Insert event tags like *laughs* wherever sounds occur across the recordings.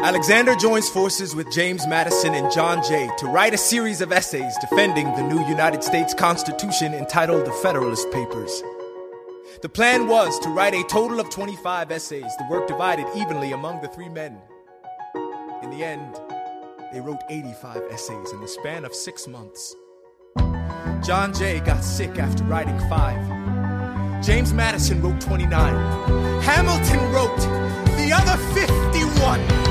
Alexander joins forces with James Madison and John Jay to write a series of essays defending the new United States Constitution entitled The Federalist Papers. The plan was to write a total of 25 essays, the work divided evenly among the three men. In the end, they wrote 85 essays in the span of six months. John Jay got sick after writing five. James Madison wrote 29. Hamilton wrote the other 51.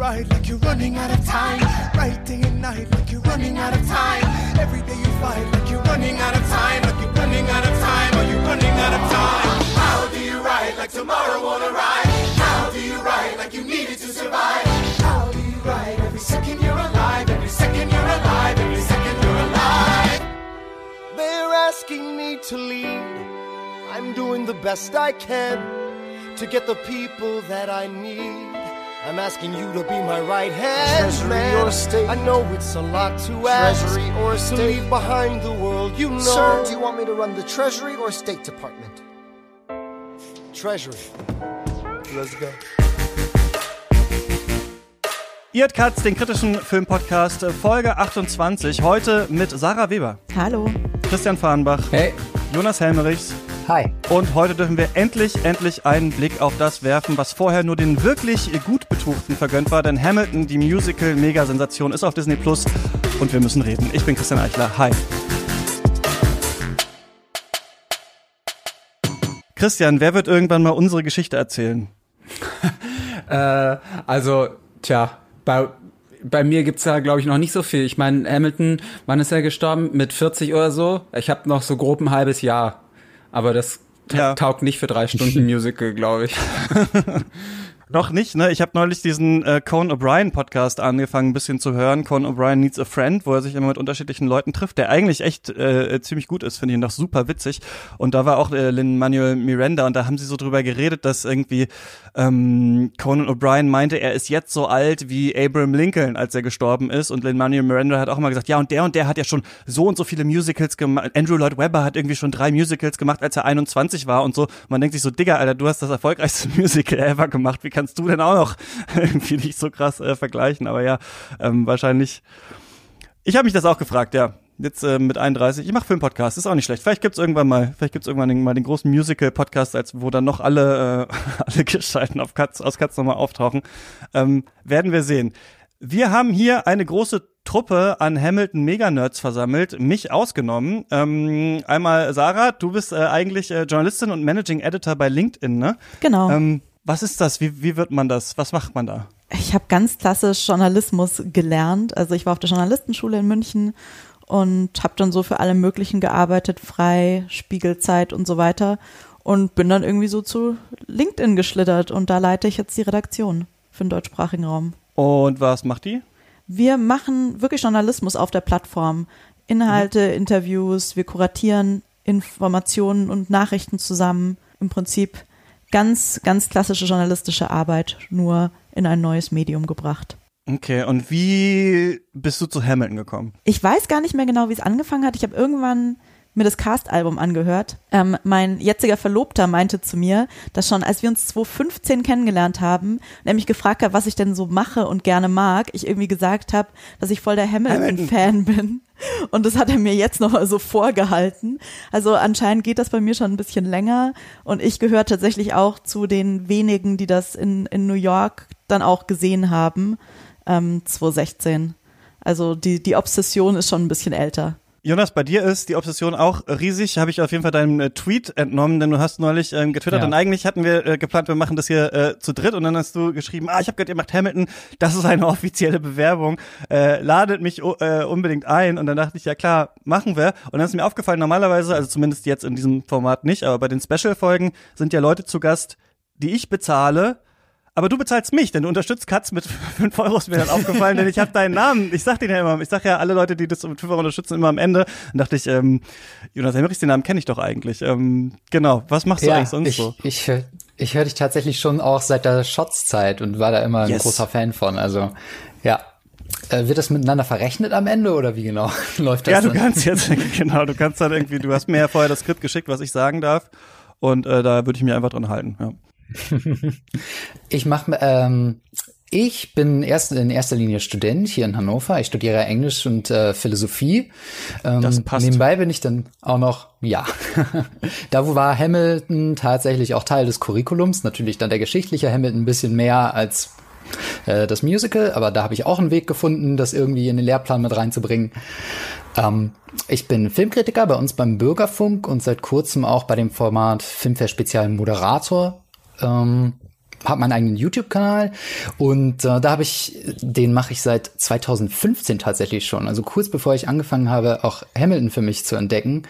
Write like you're running out of time? Write day and night like you're running out of time. Every day you fight like you're running out of time. Like you're running out of time. Are you running out of time? How do you write like tomorrow won't arrive? How do you write like you needed to survive? How do you write every second you're alive? Every second you're alive. Every second you're alive. They're asking me to lead. I'm doing the best I can to get the people that I need. I'm asking you to be my right hand Treasury man. or state? I know it's a lot to ask. Treasury or to state? leave behind the world you know. Sir, do you want me to run the Treasury or State Department? Treasury. Let's go. Ihr Katz, den kritischen Filmpodcast, Folge 28. Heute mit Sarah Weber, Hallo. Christian Fahrenbach, Hey. Jonas Helmerichs. Hi. Und heute dürfen wir endlich, endlich einen Blick auf das werfen, was vorher nur den wirklich gut Betuchten vergönnt war. Denn Hamilton, die Musical-Megasensation, ist auf Disney Plus und wir müssen reden. Ich bin Christian Eichler. Hi. Christian, wer wird irgendwann mal unsere Geschichte erzählen? *laughs* Äh, also, tja, bei, bei mir gibt's da, glaube ich, noch nicht so viel. Ich meine, Hamilton, wann ist er gestorben? Mit 40 oder so? Ich habe noch so grob ein halbes Jahr. Aber das Ja. taugt nicht für drei Stunden *laughs* Musical, glaube ich. *laughs* Noch nicht, ne? Ich habe neulich diesen äh, Conan O'Brien Podcast angefangen, ein bisschen zu hören. Conan O'Brien Needs a Friend, wo er sich immer mit unterschiedlichen Leuten trifft, der eigentlich echt äh, ziemlich gut ist, finde ich noch super witzig. Und da war auch äh, Lin Manuel Miranda und da haben sie so drüber geredet, dass irgendwie ähm, Conan O'Brien meinte, er ist jetzt so alt wie Abraham Lincoln, als er gestorben ist. Und Lin Manuel Miranda hat auch immer gesagt, ja, und der und der hat ja schon so und so viele Musicals gemacht. Andrew Lloyd Webber hat irgendwie schon drei Musicals gemacht, als er 21 war und so. Man denkt sich so, Digga, Alter, du hast das erfolgreichste *laughs* Musical ever gemacht. Wie kannst du denn auch noch *laughs* irgendwie nicht so krass äh, vergleichen? Aber ja, ähm, wahrscheinlich. Ich habe mich das auch gefragt, ja. Jetzt äh, mit 31. Ich mache Filmpodcast, ist auch nicht schlecht. Vielleicht gibt's irgendwann mal, vielleicht gibt's irgendwann den, mal den großen Musical-Podcast, als wo dann noch alle, äh, *laughs* alle Gestalten auf Katz, aus Katz nochmal auftauchen. Ähm, werden wir sehen. Wir haben hier eine große Truppe an Hamilton Mega-Nerds versammelt, mich ausgenommen. Ähm, einmal Sarah, du bist äh, eigentlich äh, Journalistin und Managing Editor bei LinkedIn, ne? Genau. Ähm, was ist das? Wie, wie wird man das? Was macht man da? ich habe ganz klassisch Journalismus gelernt. Also ich war auf der Journalistenschule in München und habe dann so für alle möglichen gearbeitet, frei, Spiegelzeit und so weiter. Und bin dann irgendwie so zu LinkedIn geschlittert und da leite ich jetzt die Redaktion für den deutschsprachigen Raum. Und was macht die? Wir machen wirklich Journalismus auf der Plattform. Inhalte, Interviews, wir kuratieren Informationen und Nachrichten zusammen. Im Prinzip ganz, ganz klassische journalistische Arbeit, nur in ein neues Medium gebracht. Okay, und wie bist du zu Hamilton gekommen? Ich weiß gar nicht mehr genau, wie es angefangen hat. Ich habe irgendwann mir das Cast-Album angehört. Ähm, mein jetziger Verlobter meinte zu mir, dass schon als wir uns 2015 kennengelernt haben, nämlich gefragt hat, was ich denn so mache und gerne mag, ich irgendwie gesagt habe, dass ich voll der Hamilton-Fan bin. Und das hat er mir jetzt noch mal so vorgehalten. Also anscheinend geht das bei mir schon ein bisschen länger. Und ich gehöre tatsächlich auch zu den wenigen, die das in, in New York dann auch gesehen haben, ähm, 2016. Also die, die Obsession ist schon ein bisschen älter. Jonas, bei dir ist die Obsession auch riesig. Habe ich auf jeden Fall deinen äh, Tweet entnommen, denn du hast neulich ähm, getwittert Ja. und eigentlich hatten wir äh, geplant, wir machen das hier äh, zu dritt. Und dann hast du geschrieben, ah, ich habe gehört, ihr macht Hamilton, das ist eine *laughs* offizielle Bewerbung, äh, ladet mich äh, unbedingt ein. Und dann dachte ich, ja klar, machen wir. Und dann ist mir aufgefallen, normalerweise, also zumindest jetzt in diesem Format nicht, aber bei den Special-Folgen sind ja Leute zu Gast, die ich bezahle, aber du bezahlst mich, denn du unterstützt Katz mit *laughs* 5 Euro ist mir dann aufgefallen, denn ich habe deinen Namen. Ich sag den ja immer, ich sag ja alle Leute, die das mit 5 Euro unterstützen, immer am Ende. Dann dachte ich, ähm, Jonas Hemmerichs, den Namen kenne ich doch eigentlich. Ähm, genau, was machst du eigentlich sonst ich, so? Ich, ich höre dich tatsächlich schon auch seit der Shots-Zeit und war da immer ein Yes. großer Fan von. Also, ja. Äh, wird das miteinander verrechnet am Ende oder wie genau *laughs* läuft das? Ja, du dann? kannst jetzt, *laughs* genau, du kannst dann irgendwie, du hast mir ja vorher das Skript geschickt, was ich sagen darf. Und äh, da würde ich mir einfach dran halten. Ja. *laughs* Ich mache, ähm, ich bin erst in erster Linie Student hier in Hannover. Ich studiere Englisch und äh, Philosophie. Ähm, Das passt. Nebenbei bin ich dann auch noch, ja, *laughs* da war Hamilton tatsächlich auch Teil des Curriculums. Natürlich dann der geschichtliche Hamilton ein bisschen mehr als äh, das Musical, aber da habe ich auch einen Weg gefunden, das irgendwie in den Lehrplan mit reinzubringen. Ähm, ich bin Filmkritiker bei uns beim Bürgerfunk und seit kurzem auch bei dem Format Filmfair Spezial Moderator. Ähm, habe meinen eigenen YouTube-Kanal und äh, da habe ich, den mache ich seit 2015 tatsächlich schon. Also kurz bevor ich angefangen habe, auch Hamilton für mich zu entdecken,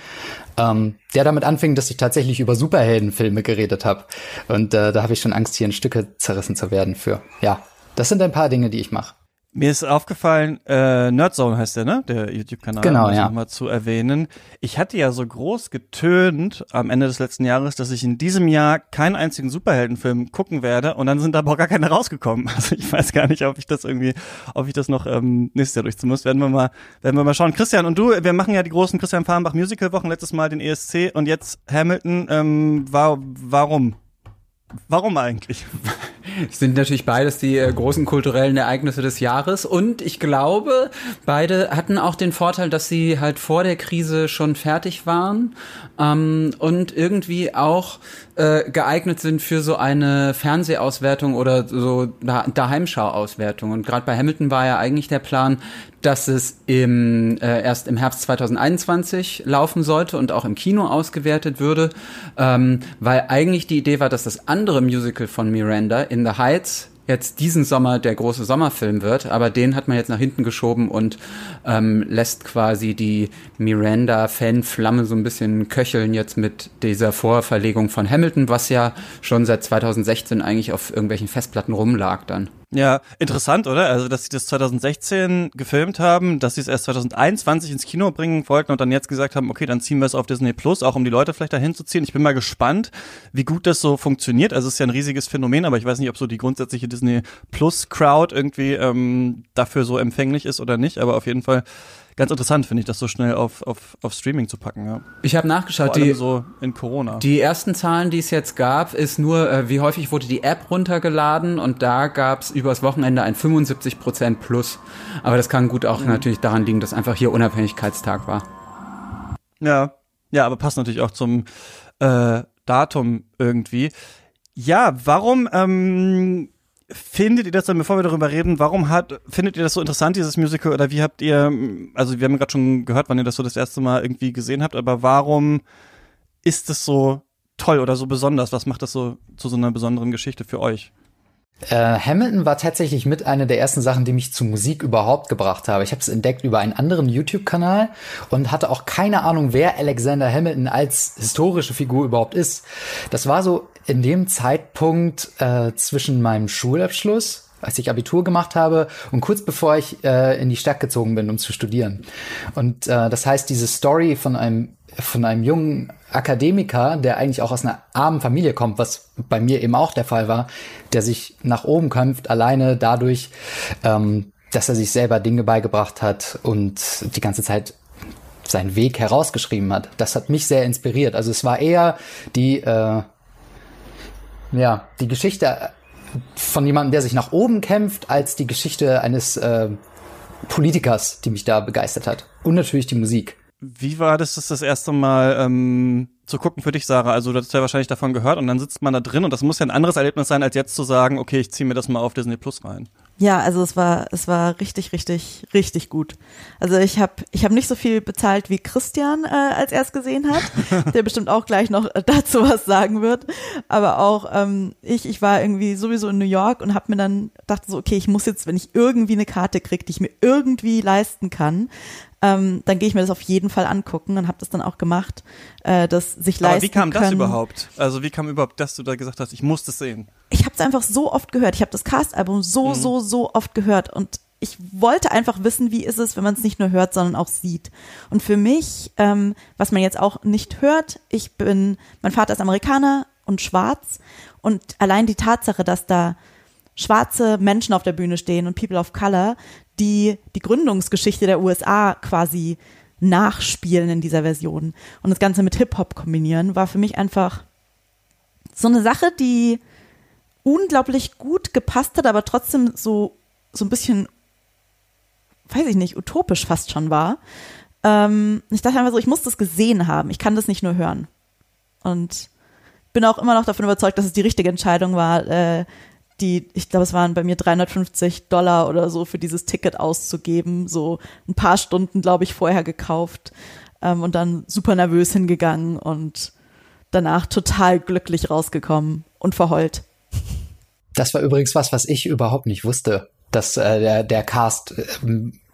ähm, der damit anfing, dass ich tatsächlich über Superheldenfilme geredet habe. Und äh, da habe ich schon Angst, hier in Stücke zerrissen zu werden für. Ja, das sind ein paar Dinge, die ich mache. Mir ist aufgefallen, äh, Nerdzone heißt der, ne? Der YouTube-Kanal. Genau, um das ja. Nochmal zu erwähnen. Ich hatte ja so groß getönt am Ende des letzten Jahres, dass ich in diesem Jahr keinen einzigen Superheldenfilm gucken werde und dann sind aber auch gar keine rausgekommen. *laughs* Also ich weiß gar nicht, ob ich das irgendwie, ob ich das noch ähm, nächstes Jahr durchziehen muss. Werden wir mal, werden wir mal schauen. Christian und du, wir machen ja die großen Christian Farnbach Musical Wochen, letztes Mal den ESC und jetzt Hamilton. Ähm, war, warum? Warum eigentlich? *laughs* Sind natürlich beides die äh, großen kulturellen Ereignisse des Jahres. Und ich glaube, beide hatten auch den Vorteil, dass sie halt vor der Krise schon fertig waren ähm, und irgendwie auch äh, geeignet sind für so eine Fernsehauswertung oder so da Daheimschau-Auswertung. Und gerade bei Hamilton war ja eigentlich der Plan, dass es im, äh, erst im Herbst 2021 laufen sollte und auch im Kino ausgewertet würde, ähm, weil eigentlich die Idee war, dass das andere Musical von Miranda, In the Heights, jetzt diesen Sommer der große Sommerfilm wird, aber den hat man jetzt nach hinten geschoben und ähm, lässt quasi die Miranda-Fanflamme so ein bisschen köcheln jetzt mit dieser Vorverlegung von Hamilton, was ja schon seit 2016 eigentlich auf irgendwelchen Festplatten rumlag dann. Ja, interessant, oder? Also, dass sie das 2016 gefilmt haben, dass sie es erst 2021 ins Kino bringen wollten und dann jetzt gesagt haben, okay, dann ziehen wir es auf Disney Plus, auch um die Leute vielleicht dahin zu ziehen. Ich bin mal gespannt, wie gut das so funktioniert. Also, es ist ja ein riesiges Phänomen, aber ich weiß nicht, ob so die grundsätzliche Disney Plus Crowd irgendwie ähm, dafür so empfänglich ist oder nicht, aber auf jeden Fall ganz interessant, finde ich, das so schnell auf, auf, auf Streaming zu packen, ja. Ich habe nachgeschaut, Vor allem die, so in Corona. Die ersten Zahlen, die es jetzt gab, ist nur, äh, wie häufig wurde die App runtergeladen und da gab es übers Wochenende ein 75% Plus. Aber das kann gut auch natürlich daran liegen, dass einfach hier Unabhängigkeitstag war. Ja, ja, aber passt natürlich auch zum äh, Datum irgendwie. Ja, warum ähm, findet ihr das dann, bevor wir darüber reden, warum hat, findet ihr das so interessant, dieses Musical, oder wie habt ihr, also wir haben gerade schon gehört, wann ihr das so das erste Mal irgendwie gesehen habt, aber warum ist es so toll oder so besonders? Was macht das so zu so einer besonderen Geschichte für euch? Äh, Hamilton war tatsächlich mit einer der ersten Sachen, die mich zu Musik überhaupt gebracht habe. Ich habe es entdeckt über einen anderen YouTube-Kanal und hatte auch keine Ahnung, wer Alexander Hamilton als historische Figur überhaupt ist. Das war so in dem Zeitpunkt äh, zwischen meinem Schulabschluss als ich Abitur gemacht habe und kurz bevor ich äh, in die Stadt gezogen bin, um zu studieren. Und äh, das heißt, diese Story von einem von einem jungen Akademiker, der eigentlich auch aus einer armen Familie kommt, was bei mir eben auch der Fall war, der sich nach oben kämpft, alleine dadurch, ähm, dass er sich selber Dinge beigebracht hat und die ganze Zeit seinen Weg herausgeschrieben hat. Das hat mich sehr inspiriert. Also es war eher die, äh, ja, die Geschichte von jemandem, der sich nach oben kämpft, als die Geschichte eines äh, Politikers, die mich da begeistert hat. Und natürlich die Musik. Wie war das das, das erste Mal ähm, zu gucken für dich, Sarah? Also du hast ja wahrscheinlich davon gehört und dann sitzt man da drin und das muss ja ein anderes Erlebnis sein, als jetzt zu sagen, okay, ich ziehe mir das mal auf Disney Plus rein. Ja, also es war es war richtig richtig richtig gut. Also ich habe ich habe nicht so viel bezahlt wie Christian, äh, als er es gesehen hat, *laughs* der bestimmt auch gleich noch dazu was sagen wird. Aber auch ähm, ich ich war irgendwie sowieso in New York und habe mir dann dachte so okay, ich muss jetzt, wenn ich irgendwie eine Karte kriege, die ich mir irgendwie leisten kann, ähm, dann gehe ich mir das auf jeden Fall angucken und habe das dann auch gemacht, äh, das sich leisten Aber wie kam das können. überhaupt? Also wie kam überhaupt, dass du da gesagt hast, ich muss das sehen? ich habe es einfach so oft gehört. Ich habe das Cast-Album so, so, so oft gehört und ich wollte einfach wissen, wie ist es, wenn man es nicht nur hört, sondern auch sieht. Und für mich, ähm, was man jetzt auch nicht hört, ich bin, mein Vater ist Amerikaner und schwarz und allein die Tatsache, dass da schwarze Menschen auf der Bühne stehen und People of Color, die die Gründungsgeschichte der USA quasi nachspielen in dieser Version und das Ganze mit Hip-Hop kombinieren, war für mich einfach so eine Sache, die unglaublich gut gepasst hat, aber trotzdem so, so ein bisschen, weiß ich nicht, utopisch fast schon war. Ähm, ich dachte einfach so, ich muss das gesehen haben. Ich kann das nicht nur hören. Und bin auch immer noch davon überzeugt, dass es die richtige Entscheidung war, äh, die, ich glaube, es waren bei mir 350 Dollar oder so für dieses Ticket auszugeben, so ein paar Stunden, glaube ich, vorher gekauft ähm, und dann super nervös hingegangen und danach total glücklich rausgekommen und verheult. Das war übrigens was, was ich überhaupt nicht wusste, dass äh, der, der Cast äh,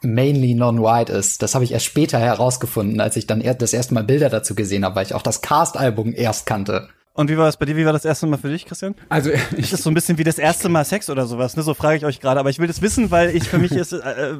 mainly non-white ist. Das habe ich erst später herausgefunden, als ich dann er das erste Mal Bilder dazu gesehen habe, weil ich auch das Cast-Album erst kannte. Und wie war das bei dir? Wie war das erste Mal für dich, Christian? Also Ist das so ein bisschen wie das erste Mal Sex oder sowas? Ne? So frage ich euch gerade. Aber ich will das wissen, weil ich für mich ist, äh,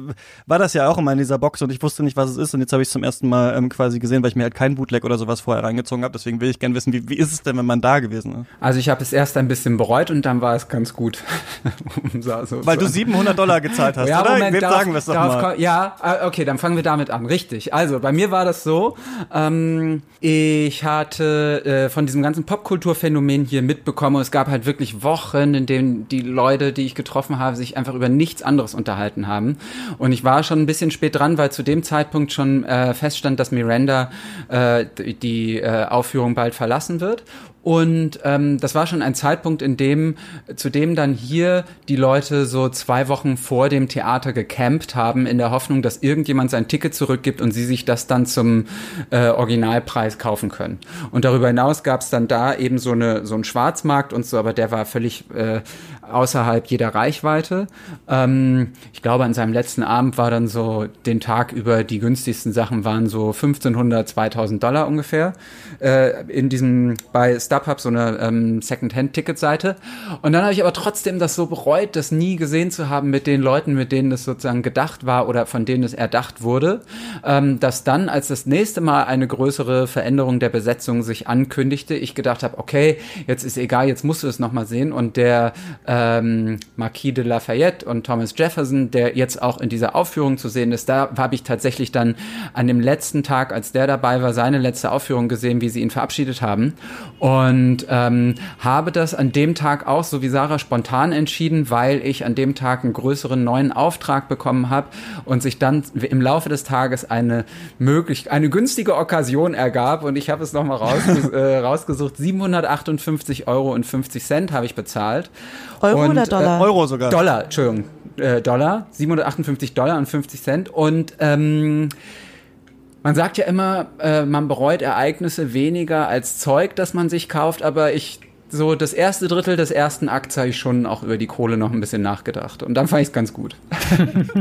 war das ja auch immer in dieser Box und ich wusste nicht, was es ist. Und jetzt habe ich es zum ersten Mal ähm, quasi gesehen, weil ich mir halt kein Bootleg oder sowas vorher reingezogen habe. Deswegen will ich gerne wissen, wie, wie ist es denn, wenn man da gewesen ist? Also ich habe es erst ein bisschen bereut und dann war es ganz gut. *laughs* so, Weil du 700 Dollar gezahlt hast, *laughs* ja, oder? Moment, Wem darauf- sagen wir es doch mal. Ja, äh, okay, dann fangen wir damit an. Richtig. Also bei mir war das so, ähm, ich hatte äh, von diesem ganzen Popkulturphänomen hier mitbekommen. und Es gab halt wirklich Wochen, in denen die Leute, die ich getroffen habe, sich einfach über nichts anderes unterhalten haben. Und ich war schon ein bisschen spät dran, weil zu dem Zeitpunkt schon äh, feststand, dass Miranda äh, die, die äh, Aufführung bald verlassen wird. Und ähm, das war schon ein Zeitpunkt, in dem, zu dem dann hier die Leute so zwei Wochen vor dem Theater gecampt haben, in der Hoffnung, dass irgendjemand sein Ticket zurückgibt und sie sich das dann zum äh, Originalpreis kaufen können. Und darüber hinaus gab es dann da eben so eine so einen Schwarzmarkt und so, aber der war völlig äh, außerhalb jeder Reichweite. Ähm, ich glaube, an seinem letzten Abend war dann so den Tag über die günstigsten Sachen waren so 1500, 2000 Dollar ungefähr äh, in diesem bei StubHub so eine ähm, Second-Hand-Ticketseite. Und dann habe ich aber trotzdem das so bereut, das nie gesehen zu haben mit den Leuten, mit denen es sozusagen gedacht war oder von denen es erdacht wurde, ähm, dass dann, als das nächste Mal eine größere Veränderung der Besetzung sich ankündigte, ich gedacht habe, okay, jetzt ist egal, jetzt musst du es nochmal sehen. Und der ähm, Marquis de Lafayette und Thomas Jefferson, der jetzt auch in dieser Aufführung zu sehen ist, da habe ich tatsächlich dann an dem letzten Tag, als der dabei war, seine letzte Aufführung gesehen, wie sie ihn verabschiedet haben. Und ähm, habe das an dem Tag auch, so wie Sarah, spontan entschieden, weil ich an dem Tag einen größeren neuen Auftrag bekommen habe und sich dann im Laufe des Tages eine möglich, eine günstige Okkasion ergab und ich habe es nochmal rausges *laughs* äh, rausgesucht. 758 Euro und 50 Cent habe ich bezahlt. Euro und, oder Dollar? Äh, Euro sogar. Dollar, Entschuldigung. Äh, Dollar, 758 Dollar und 50 Cent. Und ähm, man sagt ja immer, äh, man bereut Ereignisse weniger als Zeug, das man sich kauft, aber ich so das erste Drittel des ersten Akts habe ich schon auch über die Kohle noch ein bisschen nachgedacht. Und dann fand ich es ganz gut. *laughs*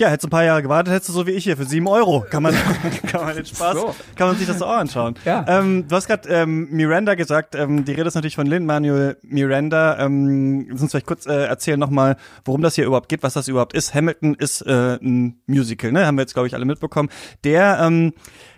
Ja, hättest du ein paar Jahre gewartet, hättest du so wie ich hier für sieben Euro. Kann man, *laughs* kann man den Spaß, So. kann man sich das auch anschauen. Ja. Ähm, du hast gerade ähm, Miranda gesagt, ähm, die Rede ist natürlich von Lin-Manuel Miranda. Ähm, lass uns vielleicht kurz äh, erzählen nochmal, worum das hier überhaupt geht, was das überhaupt ist. Hamilton ist äh, ein Musical, ne? Haben wir jetzt, glaube ich, alle mitbekommen. Der ähm,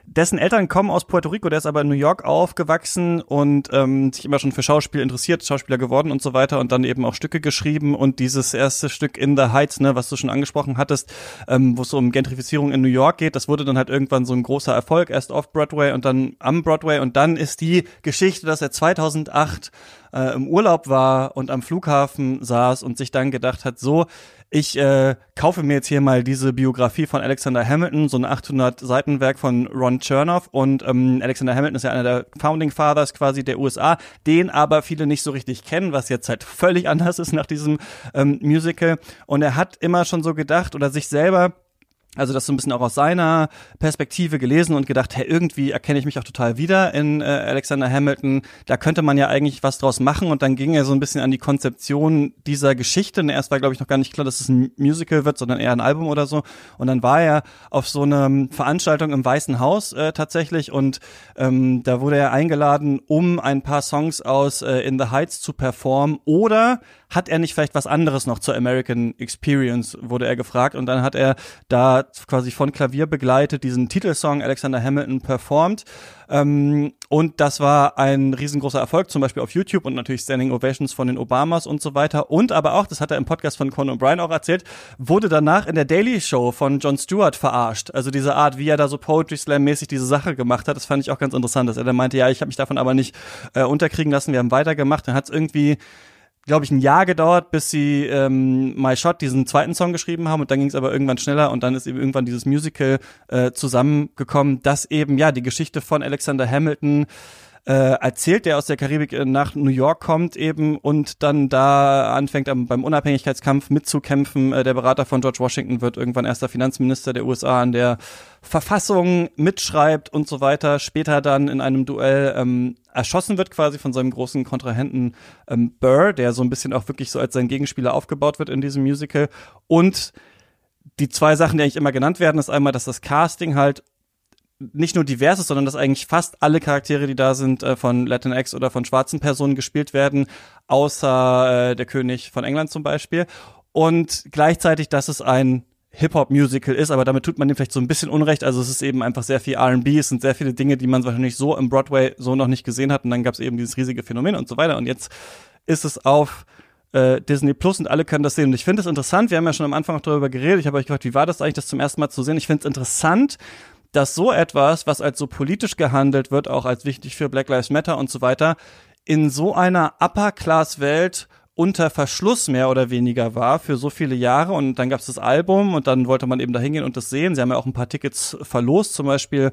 dessen Eltern kommen aus Puerto Rico, der ist aber in New York aufgewachsen und ähm, sich immer schon für Schauspiel interessiert, Schauspieler geworden und so weiter und dann eben auch Stücke geschrieben und dieses erste Stück In the Heights, ne, was du schon angesprochen hattest, ähm, wo es um Gentrifizierung in New York geht, das wurde dann halt irgendwann so ein großer Erfolg, erst auf Broadway und dann am Broadway und dann ist die Geschichte, dass er 2008 äh, im Urlaub war und am Flughafen saß und sich dann gedacht hat, so, ich äh, kaufe mir jetzt hier mal diese Biografie von Alexander Hamilton, so ein 800 Seitenwerk von Ron Chernoff. Und ähm, Alexander Hamilton ist ja einer der Founding Fathers quasi der USA, den aber viele nicht so richtig kennen, was jetzt halt völlig *laughs* anders ist nach diesem ähm, Musical. Und er hat immer schon so gedacht oder sich selber also das so ein bisschen auch aus seiner Perspektive gelesen und gedacht, hey, irgendwie erkenne ich mich auch total wieder in äh, Alexander Hamilton. Da könnte man ja eigentlich was draus machen. Und dann ging er so ein bisschen an die Konzeption dieser Geschichte. Und erst war, glaube ich, noch gar nicht klar, dass es ein Musical wird, sondern eher ein Album oder so. Und dann war er auf so einer Veranstaltung im Weißen Haus äh, tatsächlich. Und ähm, da wurde er eingeladen, um ein paar Songs aus äh, In the Heights zu performen. Oder hat er nicht vielleicht was anderes noch zur American Experience, wurde er gefragt. Und dann hat er da quasi von Klavier begleitet diesen Titelsong Alexander Hamilton performt. Ähm, und das war ein riesengroßer Erfolg, zum Beispiel auf YouTube und natürlich Standing Ovations von den Obamas und so weiter. Und aber auch, das hat er im Podcast von Conan O'Brien auch erzählt, wurde danach in der Daily Show von Jon Stewart verarscht. Also diese Art, wie er da so Poetry Slam mäßig diese Sache gemacht hat, das fand ich auch ganz interessant, dass er dann meinte, ja, ich habe mich davon aber nicht äh, unterkriegen lassen, wir haben weitergemacht. Dann hat es irgendwie glaube ich, ein Jahr gedauert, bis sie ähm, My Shot diesen zweiten Song geschrieben haben. Und dann ging es aber irgendwann schneller. Und dann ist eben irgendwann dieses Musical äh, zusammengekommen, das eben ja die Geschichte von Alexander Hamilton äh, erzählt, der aus der Karibik äh, nach New York kommt eben und dann da anfängt am, beim Unabhängigkeitskampf mitzukämpfen. Äh, der Berater von George Washington wird irgendwann erster Finanzminister der USA an der Verfassung mitschreibt und so weiter. Später dann in einem Duell ähm, erschossen wird quasi von seinem großen Kontrahenten ähm, Burr, der so ein bisschen auch wirklich so als sein Gegenspieler aufgebaut wird in diesem Musical. Und die zwei Sachen, die eigentlich immer genannt werden, ist einmal, dass das Casting halt nicht nur divers ist, sondern dass eigentlich fast alle Charaktere, die da sind, äh, von Latinx oder von schwarzen Personen gespielt werden, außer äh, der König von England zum Beispiel. Und gleichzeitig, dass es ein Hip-Hop-Musical ist, aber damit tut man dem vielleicht so ein bisschen Unrecht. Also es ist eben einfach sehr viel R&B, es sind sehr viele Dinge, die man wahrscheinlich so im Broadway so noch nicht gesehen hat. Und dann gab es eben dieses riesige Phänomen und so weiter. Und jetzt ist es auf äh, Disney Plus und alle können das sehen. Und ich finde es interessant, wir haben ja schon am Anfang auch darüber geredet, ich habe euch gefragt, wie war das eigentlich, das zum ersten Mal zu sehen? Ich finde es interessant, dass so etwas, was als so politisch gehandelt wird, auch als wichtig für Black Lives Matter und so weiter, in so einer Upper-Class-Welt unter Verschluss mehr oder weniger war für so viele Jahre und dann gab es das Album und dann wollte man eben da hingehen und das sehen. Sie haben ja auch ein paar Tickets verlost, zum Beispiel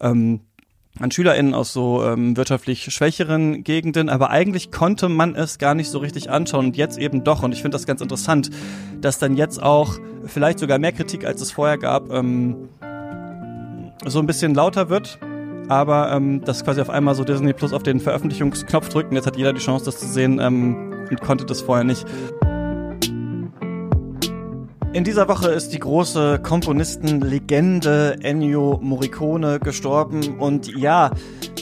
ähm, an SchülerInnen aus so ähm, wirtschaftlich schwächeren Gegenden, aber eigentlich konnte man es gar nicht so richtig anschauen und jetzt eben doch. Und ich finde das ganz interessant, dass dann jetzt auch vielleicht sogar mehr Kritik, als es vorher gab, ähm, so ein bisschen lauter wird. Aber ähm, dass quasi auf einmal so Disney Plus auf den Veröffentlichungsknopf drückt und jetzt hat jeder die Chance, das zu sehen ähm, und konnte das vorher nicht. In dieser Woche ist die große Komponistenlegende Ennio Morricone gestorben und ja,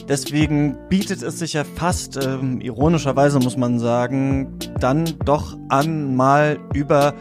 deswegen bietet es sich ja fast, ähm, ironischerweise muss man sagen, dann doch an, mal über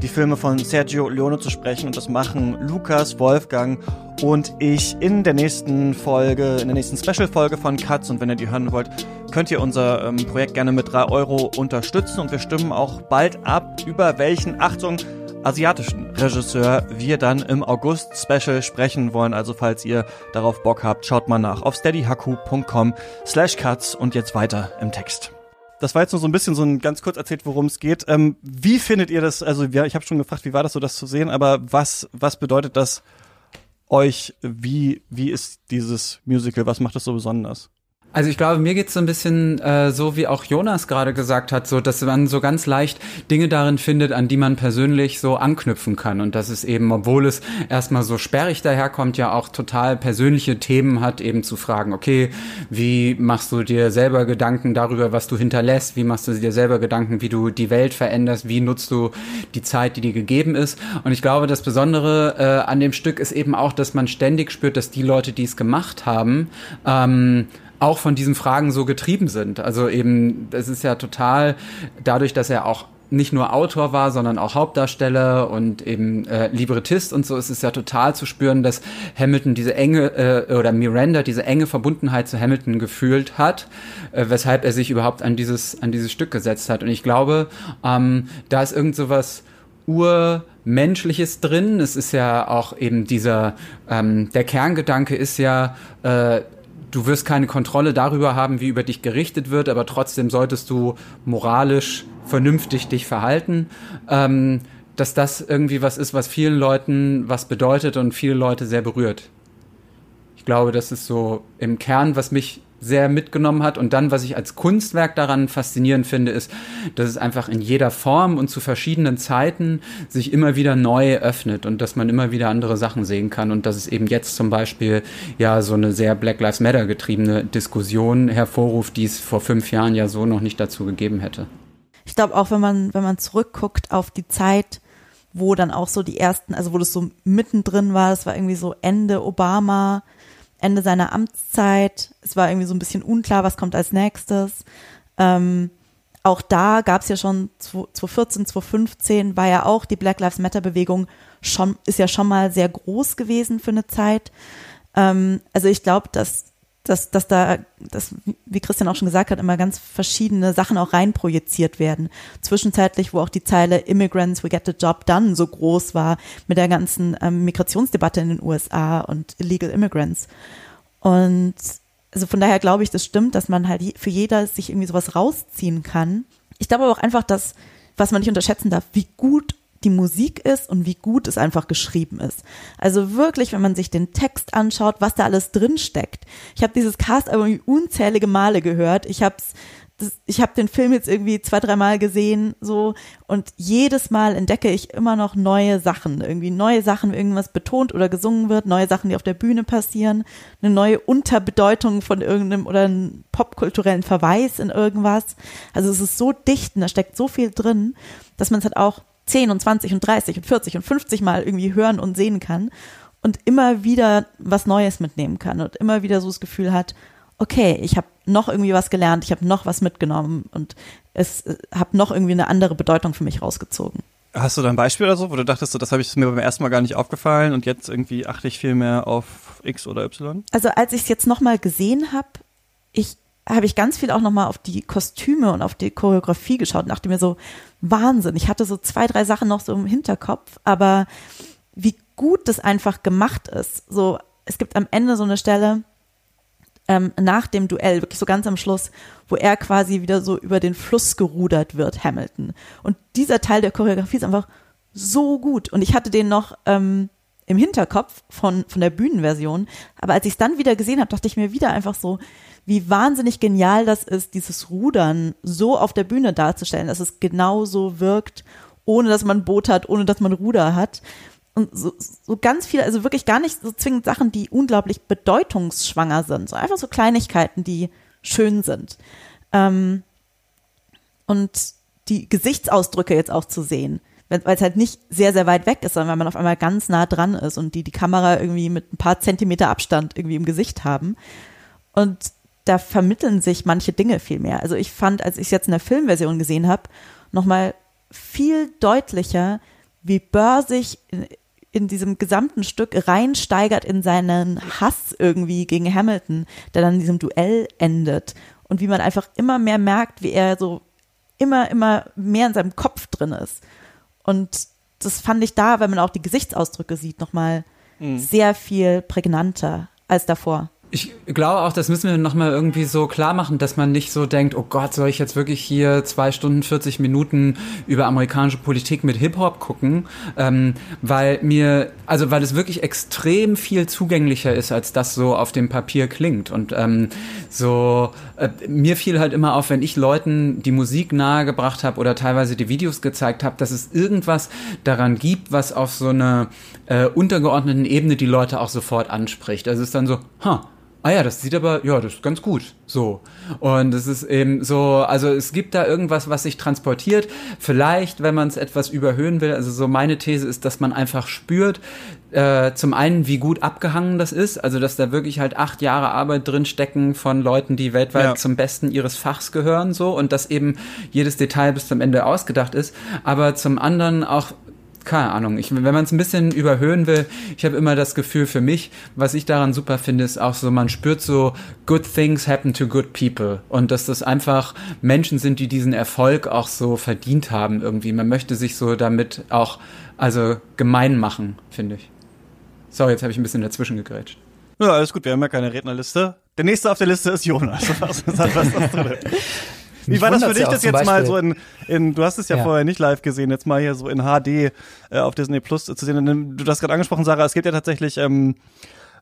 die Filme von Sergio Leone zu sprechen und das machen Lukas, Wolfgang und ich in der nächsten Folge, in der nächsten Special-Folge von Katz. Und wenn ihr die hören wollt, könnt ihr unser ähm, Projekt gerne mit drei Euro unterstützen. Und wir stimmen auch bald ab, über welchen, Achtung, asiatischen Regisseur wir dann im August Special sprechen wollen. Also falls ihr darauf Bock habt, schaut mal nach auf steadyhaku.com slash cuts und jetzt weiter im Text. Das war jetzt nur so ein bisschen so ein ganz kurz erzählt, worum es geht. Ähm, wie findet ihr das? Also ja, ich habe schon gefragt, wie war das so, das zu sehen, aber was was bedeutet das euch? Wie wie ist dieses Musical? Was macht es so besonders? Also ich glaube, mir geht's so ein bisschen äh, so, wie auch Jonas gerade gesagt hat, so dass man so ganz leicht Dinge darin findet, an die man persönlich so anknüpfen kann. Und dass es eben, obwohl es erstmal so sperrig daherkommt, ja auch total persönliche Themen hat, eben zu fragen, okay, wie machst du dir selber Gedanken darüber, was du hinterlässt, wie machst du dir selber Gedanken, wie du die Welt veränderst, wie nutzt du die Zeit, die dir gegeben ist. Und ich glaube, das Besondere äh, an dem Stück ist eben auch, dass man ständig spürt, dass die Leute, die es gemacht haben, ähm, auch von diesen Fragen so getrieben sind. Also eben, es ist ja total dadurch, dass er auch nicht nur Autor war, sondern auch Hauptdarsteller und eben äh, Librettist und so ist es ja total zu spüren, dass Hamilton diese enge äh, oder Miranda diese enge Verbundenheit zu Hamilton gefühlt hat, äh, weshalb er sich überhaupt an dieses an dieses Stück gesetzt hat. Und ich glaube, ähm, da ist irgend so was urmenschliches drin. Es ist ja auch eben dieser ähm, der Kerngedanke ist ja äh, du wirst keine Kontrolle darüber haben, wie über dich gerichtet wird, aber trotzdem solltest du moralisch vernünftig dich verhalten. Ähm, dass das irgendwie was ist, was vielen Leuten was bedeutet und viele Leute sehr berührt. Ich glaube, das ist so im Kern, was mich sehr mitgenommen hat. Und dann, was ich als Kunstwerk daran faszinierend finde, ist, dass es einfach in jeder Form und zu verschiedenen Zeiten sich immer wieder neu öffnet und dass man immer wieder andere Sachen sehen kann und dass es eben jetzt zum Beispiel ja so eine sehr Black Lives Matter getriebene Diskussion hervorruft, die es vor fünf Jahren ja so noch nicht dazu gegeben hätte. Ich glaube auch, wenn man, wenn man zurückguckt auf die Zeit, wo dann auch so die ersten, also wo das so mittendrin war, das war irgendwie so Ende Obama, Ende seiner Amtszeit. Es war irgendwie so ein bisschen unklar, was kommt als nächstes. Ähm, auch da gab es ja schon 2014, 2015 war ja auch die Black Lives Matter Bewegung schon, ist ja schon mal sehr groß gewesen für eine Zeit. Ähm, also ich glaube, dass, dass, dass da, dass, wie Christian auch schon gesagt hat, immer ganz verschiedene Sachen auch reinprojiziert werden. Zwischenzeitlich, wo auch die Zeile Immigrants, we get the job done so groß war mit der ganzen ähm, Migrationsdebatte in den USA und Illegal Immigrants. Und also von daher glaube ich, das stimmt, dass man halt für jeder sich irgendwie sowas rausziehen kann. Ich glaube aber auch einfach, dass, was man nicht unterschätzen darf, wie gut die Musik ist und wie gut es einfach geschrieben ist. Also wirklich, wenn man sich den Text anschaut, was da alles drin steckt. Ich habe dieses Cast irgendwie unzählige Male gehört. Ich habe ich habe den Film jetzt irgendwie zwei, dreimal gesehen, so, und jedes Mal entdecke ich immer noch neue Sachen, irgendwie neue Sachen, irgendwas betont oder gesungen wird, neue Sachen, die auf der Bühne passieren, eine neue Unterbedeutung von irgendeinem oder einen popkulturellen Verweis in irgendwas. Also es ist so dicht und da steckt so viel drin, dass man es halt auch 10 und 20 und 30 und 40 und 50 Mal irgendwie hören und sehen kann und immer wieder was Neues mitnehmen kann und immer wieder so das Gefühl hat, okay, ich habe noch irgendwie was gelernt, ich habe noch was mitgenommen und es äh, habe noch irgendwie eine andere Bedeutung für mich rausgezogen. Hast du da ein Beispiel oder so, wo du dachtest, das habe ich mir beim ersten Mal gar nicht aufgefallen und jetzt irgendwie achte ich viel mehr auf X oder Y? Also als ich es jetzt nochmal gesehen habe, ich habe ich ganz viel auch nochmal auf die Kostüme und auf die Choreografie geschaut und dachte mir so, Wahnsinn. Ich hatte so zwei, drei Sachen noch so im Hinterkopf, aber wie gut das einfach gemacht ist. So, es gibt am Ende so eine Stelle, ähm, nach dem Duell, wirklich so ganz am Schluss, wo er quasi wieder so über den Fluss gerudert wird, Hamilton. Und dieser Teil der Choreografie ist einfach so gut. Und ich hatte den noch ähm, im Hinterkopf von, von der Bühnenversion. Aber als ich es dann wieder gesehen habe, dachte ich mir wieder einfach so, wie wahnsinnig genial das ist, dieses Rudern so auf der Bühne darzustellen, dass es genauso wirkt, ohne dass man Boot hat, ohne dass man Ruder hat und so, so ganz viele, also wirklich gar nicht so zwingend Sachen, die unglaublich bedeutungsschwanger sind, so einfach so Kleinigkeiten, die schön sind. Ähm, und die Gesichtsausdrücke jetzt auch zu sehen, weil es halt nicht sehr, sehr weit weg ist, sondern weil man auf einmal ganz nah dran ist und die die Kamera irgendwie mit ein paar Zentimeter Abstand irgendwie im Gesicht haben. Und da vermitteln sich manche Dinge viel mehr. Also ich fand, als ich es jetzt in der Filmversion gesehen habe, nochmal viel deutlicher, wie Burr sich in diesem gesamten Stück reinsteigert in seinen Hass irgendwie gegen Hamilton, der dann in diesem Duell endet. Und wie man einfach immer mehr merkt, wie er so immer, immer mehr in seinem Kopf drin ist. Und das fand ich da, wenn man auch die Gesichtsausdrücke sieht, nochmal mhm. sehr viel prägnanter als davor. Ich glaube auch, das müssen wir nochmal irgendwie so klar machen, dass man nicht so denkt, oh Gott, soll ich jetzt wirklich hier zwei Stunden 40 Minuten über amerikanische Politik mit Hip-Hop gucken? Ähm, weil mir, also weil es wirklich extrem viel zugänglicher ist, als das so auf dem Papier klingt. Und ähm, so, äh, mir fiel halt immer auf, wenn ich Leuten die Musik nahegebracht habe oder teilweise die Videos gezeigt habe, dass es irgendwas daran gibt, was auf so einer äh, untergeordneten Ebene die Leute auch sofort anspricht. Also es ist dann so, ha, huh, ah ja, das sieht aber, ja, das ist ganz gut. So. Und es ist eben so, also es gibt da irgendwas, was sich transportiert. Vielleicht, wenn man es etwas überhöhen will, also so meine These ist, dass man einfach spürt, äh, zum einen, wie gut abgehangen das ist, also dass da wirklich halt acht Jahre Arbeit drin stecken von Leuten, die weltweit ja. zum Besten ihres Fachs gehören, so und dass eben jedes Detail bis zum Ende ausgedacht ist, aber zum anderen auch keine Ahnung, ich, wenn man es ein bisschen überhöhen will, ich habe immer das Gefühl für mich, was ich daran super finde, ist auch so, man spürt so, good things happen to good people und dass das einfach Menschen sind, die diesen Erfolg auch so verdient haben irgendwie. Man möchte sich so damit auch, also gemein machen, finde ich. Sorry, jetzt habe ich ein bisschen dazwischen gegrätscht. Ja, alles gut, wir haben ja keine Rednerliste. Der nächste auf der Liste ist Jonas. *laughs* Das hat was drin. *laughs* Wie war das für dich, das jetzt mal so in, in, du hast es ja, ja, vorher nicht live gesehen, jetzt mal hier so in HD äh, auf Disney Plus zu sehen. Du hast gerade angesprochen, Sarah, es gibt ja tatsächlich ähm,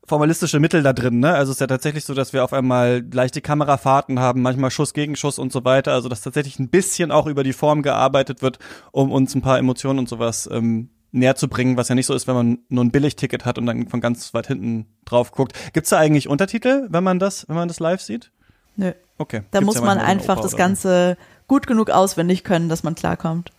formalistische Mittel da drin, ne? Also es ist ja tatsächlich so, dass wir auf einmal leichte Kamerafahrten haben, manchmal Schuss gegen Schuss und so weiter. Also dass tatsächlich ein bisschen auch über die Form gearbeitet wird, um uns ein paar Emotionen und sowas ähm, näher zu bringen, was ja nicht so ist, wenn man nur ein Billigticket hat und dann von ganz weit hinten drauf guckt. Gibt's da eigentlich Untertitel, wenn man das, wenn man das live sieht? Nö. Okay. Da Gibt's muss ja man einfach das Ganze gut genug auswendig können, dass man klarkommt.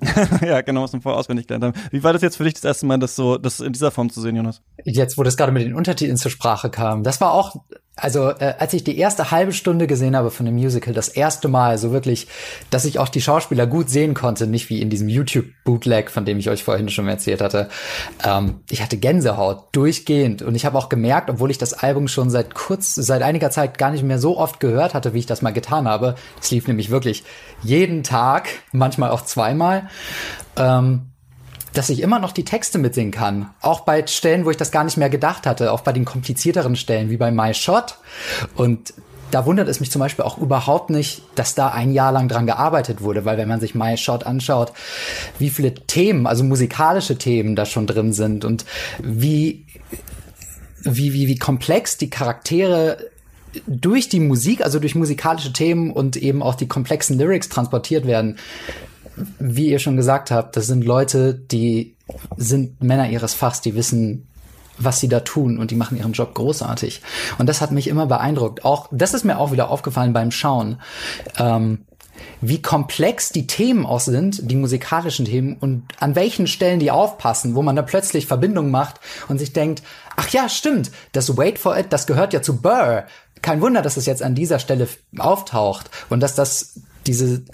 *laughs* ja, genau, was man vorher auswendig gelernt haben. Wie war das jetzt für dich das erste Mal, das so, das in dieser Form zu sehen, Jonas? Jetzt, wo das gerade mit den Untertiteln zur Sprache kam, das war auch also äh, als ich die erste halbe Stunde gesehen habe von dem Musical, das erste Mal, so wirklich, dass ich auch die Schauspieler gut sehen konnte, nicht wie in diesem YouTube-Bootleg, von dem ich euch vorhin schon erzählt hatte. Ähm, ich hatte Gänsehaut durchgehend und ich habe auch gemerkt, obwohl ich das Album schon seit kurz, seit einiger Zeit gar nicht mehr so oft gehört hatte, wie ich das mal getan habe. Es lief nämlich wirklich jeden Tag, manchmal auch zweimal. Ähm, dass ich immer noch die Texte mitsingen kann. Auch bei Stellen, wo ich das gar nicht mehr gedacht hatte, auch bei den komplizierteren Stellen, wie bei My Shot. Und da wundert es mich zum Beispiel auch überhaupt nicht, dass da ein Jahr lang dran gearbeitet wurde, weil wenn man sich My Shot anschaut, wie viele Themen, also musikalische Themen da schon drin sind und wie, wie, wie, wie komplex die Charaktere durch die Musik, also durch musikalische Themen und eben auch die komplexen Lyrics transportiert werden, wie ihr schon gesagt habt, das sind Leute, die sind Männer ihres Fachs, die wissen, was sie da tun und die machen ihren Job großartig. Und das hat mich immer beeindruckt. Auch das ist mir auch wieder aufgefallen beim Schauen. Ähm, wie komplex die Themen auch sind, die musikalischen Themen und an welchen Stellen die aufpassen, wo man da plötzlich Verbindungen macht und sich denkt, ach ja, stimmt, das Wait for It, das gehört ja zu Burr. Kein Wunder, dass es jetzt an dieser Stelle auftaucht und dass das diese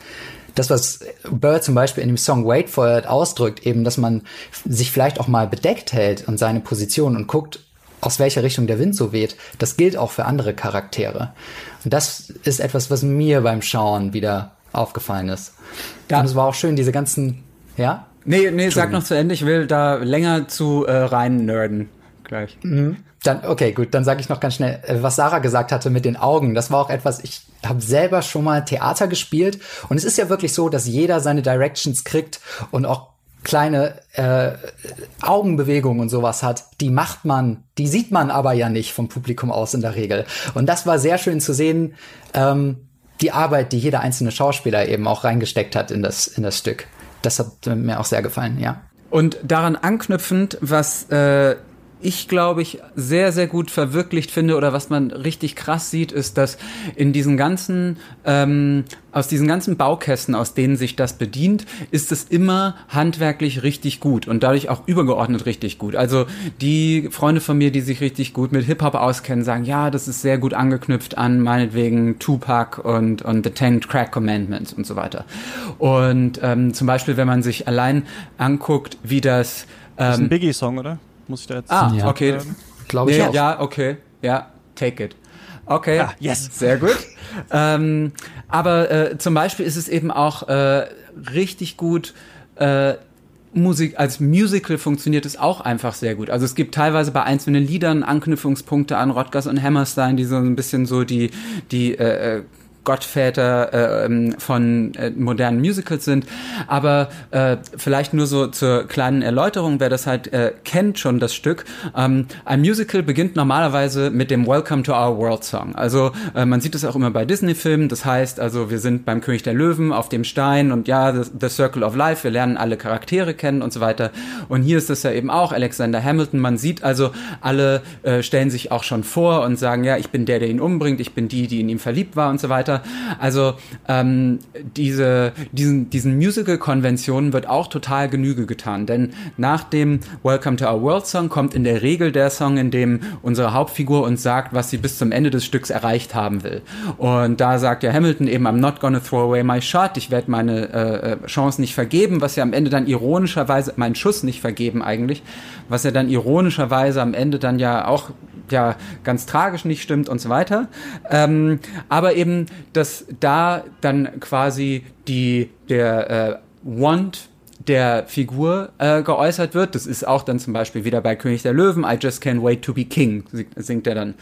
das, was Burr zum Beispiel in dem Song Wait for It ausdrückt, eben, dass man sich vielleicht auch mal bedeckt hält und seine Position und guckt, aus welcher Richtung der Wind so weht, das gilt auch für andere Charaktere. Und das ist etwas, was mir beim Schauen wieder aufgefallen ist. Ja. Und es war auch schön, diese ganzen, ja? Nee, nee, sag noch zu Ende, ich will da länger zu äh, rein nerden gleich. Mhm. Dann, okay, gut, dann sage ich noch ganz schnell, äh, was Sarah gesagt hatte mit den Augen. Das war auch etwas, ich habe selber schon mal Theater gespielt und es ist ja wirklich so, dass jeder seine Directions kriegt und auch kleine äh, Augenbewegungen und sowas hat, die macht man, die sieht man aber ja nicht vom Publikum aus in der Regel. Und das war sehr schön zu sehen, ähm, die Arbeit, die jeder einzelne Schauspieler eben auch reingesteckt hat in das, in das Stück. Das hat mir auch sehr gefallen, ja. Und daran anknüpfend, was äh, ich glaube ich sehr sehr gut verwirklicht finde oder was man richtig krass sieht ist dass in diesen ganzen ähm, aus diesen ganzen Baukästen aus denen sich das bedient ist es immer handwerklich richtig gut und dadurch auch übergeordnet richtig gut. Also die Freunde von mir die sich richtig gut mit Hip Hop auskennen sagen ja das ist sehr gut angeknüpft an meinetwegen Tupac und und The Ten Crack Commandments und so weiter. Und ähm, zum Beispiel wenn man sich allein anguckt wie das ähm, das ist ein ähm, Biggie Song oder muss ich da jetzt Ah, okay. Glaube ich nee, auch. Ja, okay. Ja, take it. Okay. Ah, yes. Sehr gut. ähm, aber äh, zum Beispiel ist es eben auch äh, richtig gut, äh, Musik als Musical funktioniert es auch einfach sehr gut. Also es gibt teilweise bei einzelnen Liedern Anknüpfungspunkte an Rodgers und Hammerstein, die so ein bisschen so die die äh, äh Gottväter äh, ähm, von äh, modernen Musicals sind. Aber äh, vielleicht nur so zur kleinen Erläuterung, wer das halt äh, kennt schon das Stück. Ähm, ein Musical beginnt normalerweise mit dem Welcome to Our World Song. Also äh, man sieht es auch immer bei Disney-Filmen. Das heißt, also wir sind beim König der Löwen auf dem Stein und ja, the, the Circle of Life. Wir lernen alle Charaktere kennen und so weiter. Und hier ist das ja eben auch Alexander Hamilton. Man sieht also, alle äh, stellen sich auch schon vor und sagen, ja, ich bin der, der ihn umbringt. Ich bin die, die in ihm verliebt war und so weiter Also ähm, diese, diesen, diesen Musical-Konventionen wird auch total Genüge getan, denn nach dem Welcome to Our World Song kommt in der Regel der Song, in dem unsere Hauptfigur uns sagt, was sie bis zum Ende des Stücks erreicht haben will. Und da sagt ja Hamilton eben, I'm not gonna throw away my shot, ich werde meine äh, äh, Chance nicht vergeben, was ja am Ende dann ironischerweise, meinen Schuss nicht vergeben eigentlich, was ja dann ironischerweise am Ende dann ja auch ja ganz tragisch nicht stimmt und so weiter. Ähm, aber eben, dass da dann quasi die der äh, Want der Figur äh, geäußert wird. Das ist auch dann zum Beispiel wieder bei König der Löwen, I just can't wait to be king, singt er dann.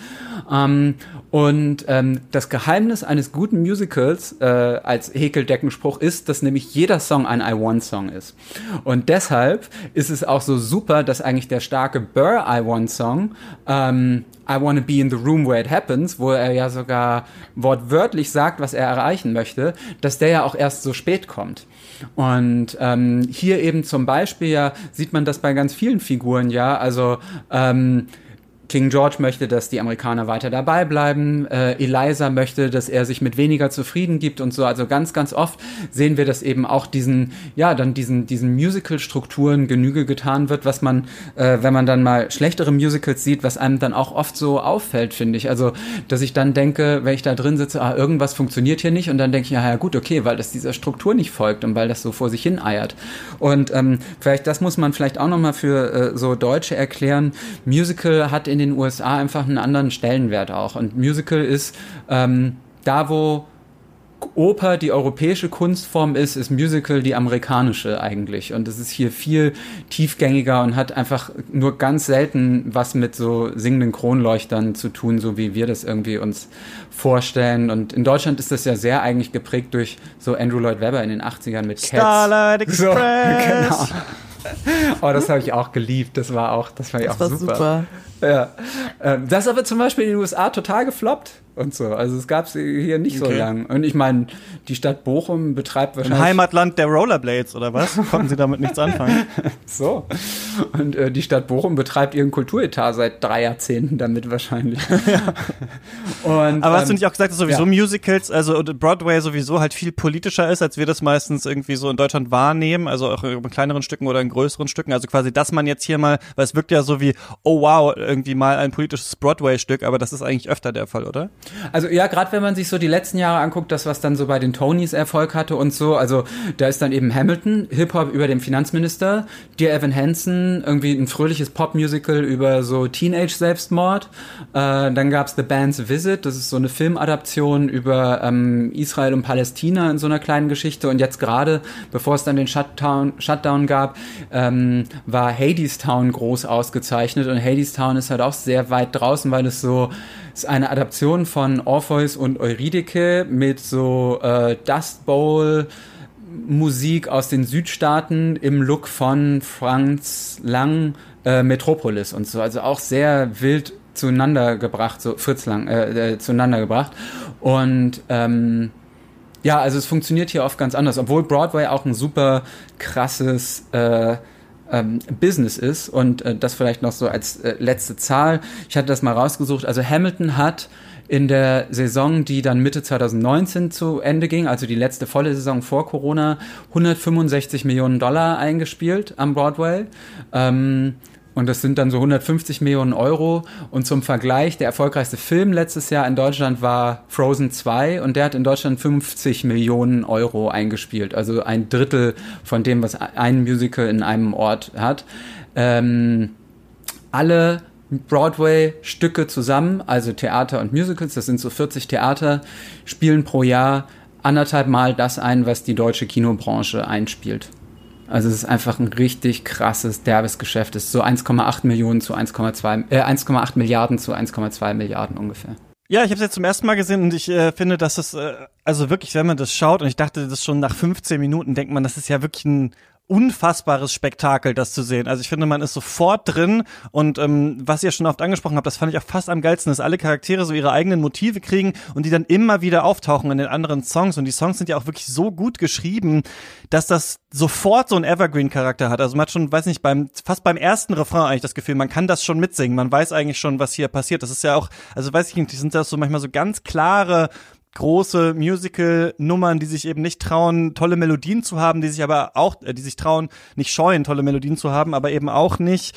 Ähm, und ähm, das Geheimnis eines guten Musicals äh, als Häkeldeckenspruch ist, dass nämlich jeder Song ein I Want Song ist. Und deshalb ist es auch so super, dass eigentlich der starke Burr I Want Song ähm, I wanna be in the room where it happens, wo er ja sogar wortwörtlich sagt, was er erreichen möchte, dass der ja auch erst so spät kommt. Und ähm, hier eben zum Beispiel ja sieht man das bei ganz vielen Figuren ja. Also ähm, King George möchte, dass die Amerikaner weiter dabei bleiben. Äh, Eliza möchte, dass er sich mit weniger zufrieden gibt und so. Also ganz, ganz oft sehen wir, dass eben auch diesen, ja, dann diesen, diesen Musical-Strukturen Genüge getan wird, was man, äh, wenn man dann mal schlechtere Musicals sieht, was einem dann auch oft so auffällt, finde ich. Also, dass ich dann denke, wenn ich da drin sitze, ah, irgendwas funktioniert hier nicht und dann denke ich, ja, ja gut, okay, weil das dieser Struktur nicht folgt und weil das so vor sich hin eiert. Und ähm, vielleicht, das muss man vielleicht auch nochmal für äh, so Deutsche erklären. Musical hat in den USA einfach einen anderen Stellenwert auch. Und Musical ist ähm, da, wo Oper die europäische Kunstform ist, ist Musical die amerikanische eigentlich. Und es ist hier viel tiefgängiger und hat einfach nur ganz selten was mit so singenden Kronleuchtern zu tun, so wie wir das irgendwie uns vorstellen. Und in Deutschland ist das ja sehr eigentlich geprägt durch so Andrew Lloyd Webber in den 80ern mit Cats. Starlight *laughs* Express. So, genau. Oh, das habe ich auch geliebt. Das war auch, das war ja auch war super. super. Ja. Ähm, Das ist aber zum Beispiel in den USA total gefloppt und so. Also es gab es hier nicht so Okay. lang. Und ich meine, die Stadt Bochum betreibt Im wahrscheinlich Heimatland der Rollerblades oder was? Konnten Sie damit nichts anfangen? *laughs* so. Und äh, die Stadt Bochum betreibt ihren Kulturetat seit drei Jahrzehnten damit wahrscheinlich. *laughs* und, Aber hast du ähm, nicht auch gesagt, dass sowieso ja. Musicals, also und Broadway sowieso halt viel politischer ist, als wir das meistens irgendwie so in Deutschland wahrnehmen, also auch in kleineren Stücken oder in größeren Stücken. Also quasi, dass man jetzt hier mal, weil es wirkt ja so wie, oh wow, irgendwie mal ein politisches Broadway-Stück, aber das ist eigentlich öfter der Fall, oder? Also ja, gerade wenn man sich so die letzten Jahre anguckt, das was dann so bei den Tonys Erfolg hatte und so, also da ist dann eben Hamilton, Hip-Hop über dem Finanzminister, Dear Evan Hansen, irgendwie ein fröhliches Pop-Musical über so Teenage-Selbstmord. Äh, dann gab's The Band's Visit, das ist so eine Filmadaption über ähm, Israel und Palästina in so einer kleinen Geschichte. Und jetzt gerade, bevor es dann den Shutdown, Shutdown gab, ähm, war Hadestown groß ausgezeichnet. Und Hadestown ist halt auch sehr weit draußen, weil es so ist eine Adaption von Orpheus und Eurydike mit so äh, Dust Bowl Musik aus den Südstaaten im Look von Franz Lang äh, Metropolis und so. Also auch sehr wild zueinander gebracht, so Fritz Lang äh, äh, zueinander gebracht. Und ähm, ja, also es funktioniert hier oft ganz anders, obwohl Broadway auch ein super krasses äh, ähm, Business ist und äh, das vielleicht noch so als äh, letzte Zahl. Ich hatte das mal rausgesucht. Also Hamilton hat in der Saison, die dann Mitte 2019 zu Ende ging, also die letzte volle Saison vor Corona, 165 Millionen Dollar eingespielt am Broadway. Ähm, und das sind dann so 150 Millionen Euro. Und zum Vergleich, der erfolgreichste Film letztes Jahr in Deutschland war Frozen 2 und der hat in Deutschland 50 Millionen Euro eingespielt. Also ein Drittel von dem, was ein Musical in einem Ort hat. Ähm, alle Broadway-Stücke zusammen, also Theater und Musicals, das sind so 40 Theater, spielen pro Jahr anderthalb Mal das ein, was die deutsche Kinobranche einspielt. Also es ist einfach ein richtig krasses, derbes Geschäft. Es ist so 1,8 Millionen zu 1,2, äh, 1,8 Milliarden zu 1,2 Milliarden ungefähr. Ja, ich habe es jetzt zum ersten Mal gesehen und ich äh, finde, dass es, äh, also wirklich, wenn man das schaut, und ich dachte das schon nach 15 Minuten, denkt man, das ist ja wirklich ein unfassbares Spektakel, das zu sehen. Also ich finde, man ist sofort drin und ähm, was ihr schon oft angesprochen habt, das fand ich auch fast am geilsten, dass alle Charaktere so ihre eigenen Motive kriegen und die dann immer wieder auftauchen in den anderen Songs und die Songs sind ja auch wirklich so gut geschrieben, dass das sofort so einen Evergreen-Charakter hat. Also man hat schon, weiß nicht, beim fast beim ersten Refrain eigentlich das Gefühl, man kann das schon mitsingen, man weiß eigentlich schon, was hier passiert. Das ist ja auch, also weiß ich nicht, die sind das so manchmal so ganz klare große Musical-Nummern, die sich eben nicht trauen, tolle Melodien zu haben, die sich aber auch, äh, die sich trauen, nicht scheuen, tolle Melodien zu haben, aber eben auch nicht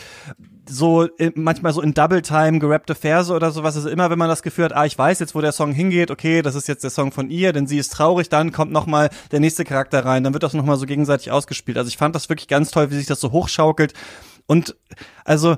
so äh, manchmal so in Double Time gerappte Verse oder sowas. Also immer, wenn man das Gefühl hat, ah, ich weiß jetzt, wo der Song hingeht, okay, das ist jetzt der Song von ihr, denn sie ist traurig, dann kommt noch mal der nächste Charakter rein, dann wird das noch mal so gegenseitig ausgespielt. Also ich fand das wirklich ganz toll, wie sich das so hochschaukelt und also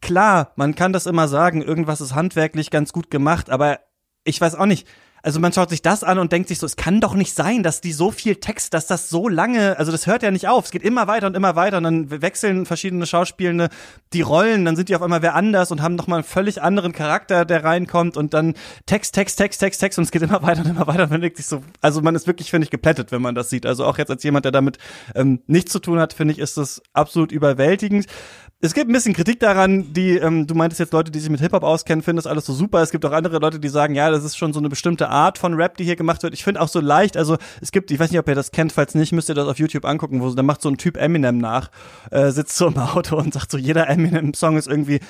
klar, man kann das immer sagen, irgendwas ist handwerklich ganz gut gemacht, aber ich weiß auch nicht, also man schaut sich das an und denkt sich so, es kann doch nicht sein, dass die so viel Text, dass das so lange, also das hört ja nicht auf, es geht immer weiter und immer weiter und dann wechseln verschiedene Schauspielende die Rollen, dann sind die auf einmal wer anders und haben nochmal einen völlig anderen Charakter, der reinkommt und dann Text, Text, Text, Text, Text und es geht immer *laughs* weiter und immer weiter und man denkt sich so, also man ist wirklich, finde ich, geplättet, wenn man das sieht. Also auch jetzt als jemand, der damit ähm, nichts zu tun hat, finde ich, ist das absolut überwältigend. Es gibt ein bisschen Kritik daran, die, ähm, du meintest jetzt Leute, die sich mit Hip-Hop auskennen, finden das alles so super. Es gibt auch andere Leute, die sagen, ja, das ist schon so eine bestimmte Art von Rap, die hier gemacht wird. Ich finde auch so leicht, also es gibt, ich weiß nicht, ob ihr das kennt, falls nicht, müsst ihr das auf YouTube angucken, wo so, da macht so ein Typ Eminem nach, äh, sitzt so im Auto und sagt so, jeder Eminem-Song ist irgendwie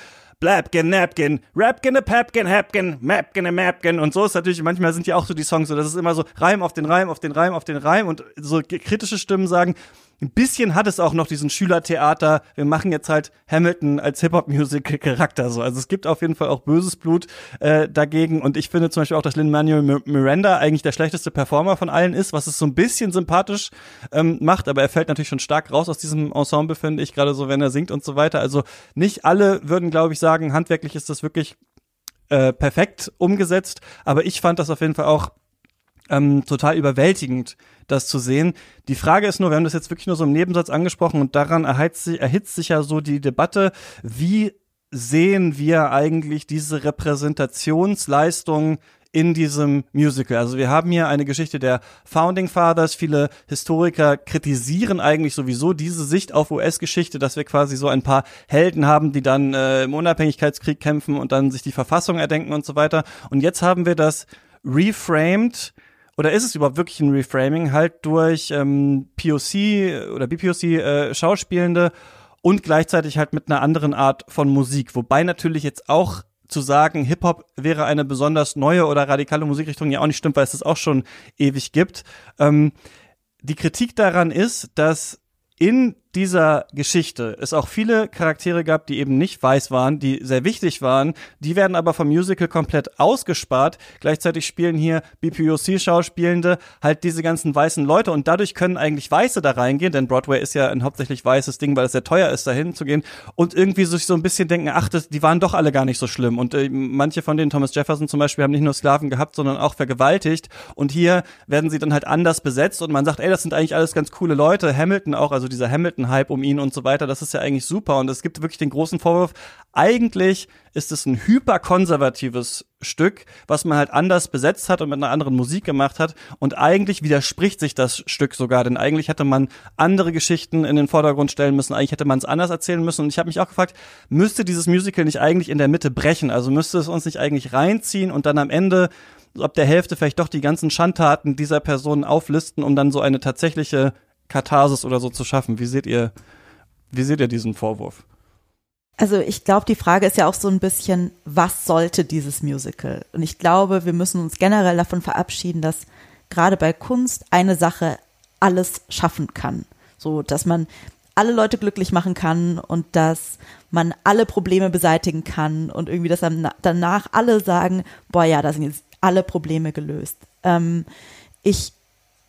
Blabkin, Napkin, Rapkin, a Papkin, Hapkin, Mapkin, a Mapkin und so ist natürlich, manchmal sind ja auch so die Songs so, das ist immer so Reim auf den Reim, auf den Reim, auf den Reim und so kritische Stimmen sagen, ein bisschen hat es auch noch diesen Schülertheater, wir machen jetzt halt Hamilton als Hip-Hop-Music-Charakter so. Also es gibt auf jeden Fall auch böses Blut äh, dagegen und ich finde zum Beispiel auch, dass Lin-Manuel Miranda eigentlich der schlechteste Performer von allen ist, was es so ein bisschen sympathisch ähm, macht, aber er fällt natürlich schon stark raus aus diesem Ensemble, finde ich, gerade so, wenn er singt und so weiter. Also nicht alle würden, glaube ich, sagen, handwerklich ist das wirklich äh, perfekt umgesetzt, aber ich fand das auf jeden Fall auch ähm, total überwältigend, das zu sehen. Die Frage ist nur, wir haben das jetzt wirklich nur so im Nebensatz angesprochen und daran erhitzt sich, erhitzt sich ja so die Debatte, wie sehen wir eigentlich diese Repräsentationsleistung in diesem Musical. Also wir haben hier eine Geschichte der Founding Fathers. Viele Historiker kritisieren eigentlich sowieso diese Sicht auf US-Geschichte, dass wir quasi so ein paar Helden haben, die dann äh, im Unabhängigkeitskrieg kämpfen und dann sich die Verfassung erdenken und so weiter. Und jetzt haben wir das reframed oder ist es überhaupt wirklich ein Reframing, halt durch ähm, POC oder BPOC äh, Schauspielende und gleichzeitig halt mit einer anderen Art von Musik. Wobei natürlich jetzt auch zu sagen, Hip-Hop wäre eine besonders neue oder radikale Musikrichtung ja auch nicht stimmt, weil es das auch schon ewig gibt. Ähm, die Kritik daran ist, dass in dieser Geschichte es auch viele Charaktere gab, die eben nicht weiß waren, die sehr wichtig waren. Die werden aber vom Musical komplett ausgespart. Gleichzeitig spielen hier BPOC-Schauspielende halt diese ganzen weißen Leute und dadurch können eigentlich Weiße da reingehen, denn Broadway ist ja ein hauptsächlich weißes Ding, weil es sehr teuer ist, dahin zu gehen und irgendwie sich so ein bisschen denken, ach, das, die waren doch alle gar nicht so schlimm. Und äh, manche von denen, Thomas Jefferson zum Beispiel, haben nicht nur Sklaven gehabt, sondern auch vergewaltigt. Und hier werden sie dann halt anders besetzt und man sagt, ey, das sind eigentlich alles ganz coole Leute. Hamilton auch, also dieser Hamilton Hype um ihn und so weiter. Das ist ja eigentlich super. Und es gibt wirklich den großen Vorwurf, eigentlich ist es ein hyperkonservatives Stück, was man halt anders besetzt hat und mit einer anderen Musik gemacht hat. Und eigentlich widerspricht sich das Stück sogar, denn eigentlich hätte man andere Geschichten in den Vordergrund stellen müssen. Eigentlich hätte man es anders erzählen müssen. Und ich habe mich auch gefragt, müsste dieses Musical nicht eigentlich in der Mitte brechen? Also müsste es uns nicht eigentlich reinziehen und dann am Ende ab der Hälfte vielleicht doch die ganzen Schandtaten dieser Personen auflisten, um dann so eine tatsächliche Katharsis oder so zu schaffen. Wie seht ihr, wie seht ihr diesen Vorwurf? Also ich glaube, die Frage ist ja auch so ein bisschen, was sollte dieses Musical? Und ich glaube, wir müssen uns generell davon verabschieden, dass gerade bei Kunst eine Sache alles schaffen kann. So, dass man alle Leute glücklich machen kann und dass man alle Probleme beseitigen kann und irgendwie, dass danach alle sagen, boah ja, da sind jetzt alle Probleme gelöst. Ähm, ich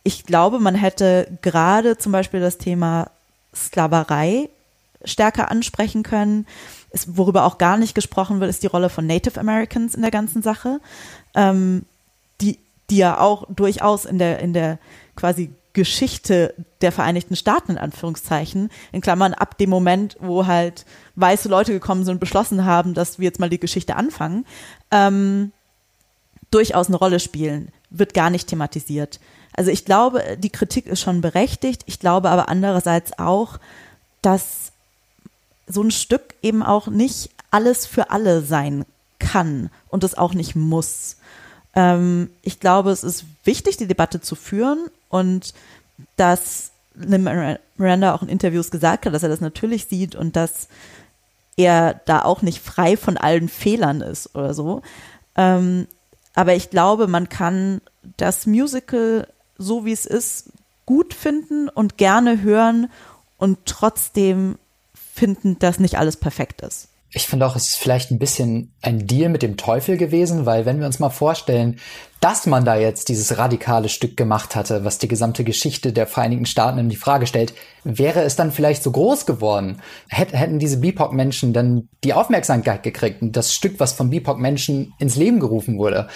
ich glaube, man hätte gerade zum Beispiel das Thema Sklaverei stärker ansprechen können. Es, worüber auch gar nicht gesprochen wird, ist die Rolle von Native Americans in der ganzen Sache, ähm, die, die ja auch durchaus in der, in der quasi Geschichte der Vereinigten Staaten in Anführungszeichen, in Klammern ab dem Moment, wo halt weiße Leute gekommen sind und beschlossen haben, dass wir jetzt mal die Geschichte anfangen, ähm, durchaus eine Rolle spielen, wird gar nicht thematisiert. Also ich glaube, die Kritik ist schon berechtigt. Ich glaube aber andererseits auch, dass so ein Stück eben auch nicht alles für alle sein kann und es auch nicht muss. Ähm, ich glaube, es ist wichtig, die Debatte zu führen und dass Miranda auch in Interviews gesagt hat, dass er das natürlich sieht und dass er da auch nicht frei von allen Fehlern ist oder so. Aber ich glaube, man kann das Musical so wie es ist, gut finden und gerne hören und trotzdem finden, dass nicht alles perfekt ist. Ich finde auch, es ist vielleicht ein bisschen ein Deal mit dem Teufel gewesen, weil wenn wir uns mal vorstellen, dass man da jetzt dieses radikale Stück gemacht hatte, was die gesamte Geschichte der Vereinigten Staaten in die Frage stellt, wäre es dann vielleicht so groß geworden? Hätten diese BIPOC-Menschen dann die Aufmerksamkeit gekriegt und das Stück, was von BIPOC-Menschen ins Leben gerufen wurde?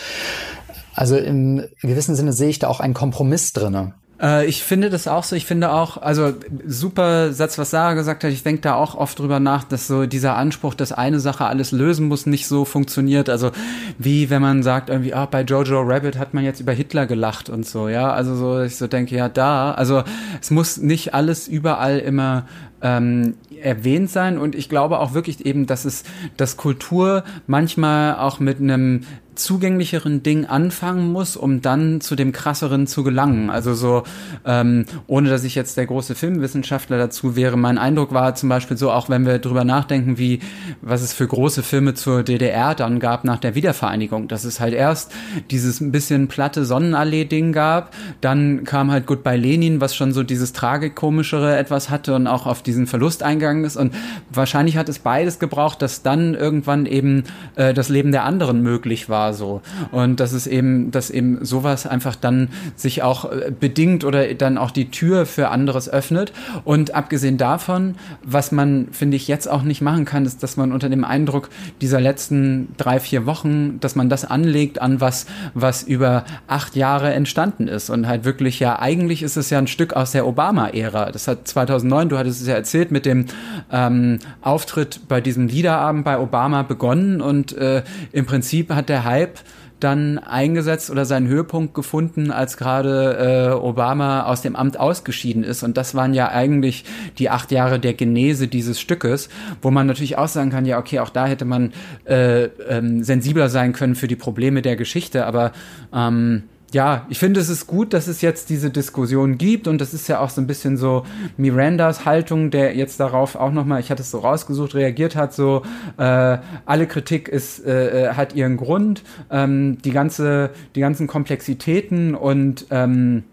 Also im gewissen Sinne sehe ich da auch einen Kompromiss drinne. Äh, ich finde das auch so. Ich finde auch, also super Satz, was Sarah gesagt hat. Ich denke da auch oft drüber nach, dass so dieser Anspruch, dass eine Sache alles lösen muss, nicht so funktioniert. Also wie wenn man sagt irgendwie, ah, bei Jojo Rabbit hat man jetzt über Hitler gelacht und so. Ja, also so, ich so denke, ja, da. Also es muss nicht alles überall immer ähm, erwähnt sein und ich glaube auch wirklich eben, dass es, dass Kultur manchmal auch mit einem zugänglicheren Ding anfangen muss, um dann zu dem krasseren zu gelangen. Also so, ähm, ohne dass ich jetzt der große Filmwissenschaftler dazu wäre, mein Eindruck war zum Beispiel so, auch wenn wir drüber nachdenken, wie, was es für große Filme zur DDR dann gab nach der Wiedervereinigung, dass es halt erst dieses ein bisschen platte Sonnenallee-Ding gab, dann kam halt Goodbye Lenin, was schon so dieses tragikomischere etwas hatte und auch auf diesen Verlust eingegangen ist und wahrscheinlich hat es beides gebraucht, dass dann irgendwann eben äh, das Leben der anderen möglich war so. Und dass es eben, dass eben sowas einfach dann sich auch äh, bedingt oder dann auch die Tür für anderes öffnet. Und abgesehen davon, was man, finde ich, jetzt auch nicht machen kann, ist, dass man unter dem Eindruck dieser letzten drei, vier Wochen, dass man das anlegt an was, was über acht Jahre entstanden ist. Und halt wirklich ja, eigentlich ist es ja ein Stück aus der Obama-Ära. Das hat 2009, du hattest es ja erzählt, mit dem ähm, Auftritt bei diesem Liederabend bei Obama begonnen und äh, im Prinzip hat der Hype dann eingesetzt oder seinen Höhepunkt gefunden, als gerade äh, Obama aus dem Amt ausgeschieden ist. Und das waren ja eigentlich die acht Jahre der Genese dieses Stückes, wo man natürlich auch sagen kann, ja, okay, auch da hätte man äh, ähm, sensibler sein können für die Probleme der Geschichte, aber ähm, ja, ich finde, es ist gut, dass es jetzt diese Diskussion gibt und das ist ja auch so ein bisschen so Mirandas Haltung, der jetzt darauf auch nochmal, ich hatte es so rausgesucht, reagiert hat, so äh, alle Kritik ist, äh, äh, hat ihren Grund, ähm, die ganze, die ganzen Komplexitäten und ähm,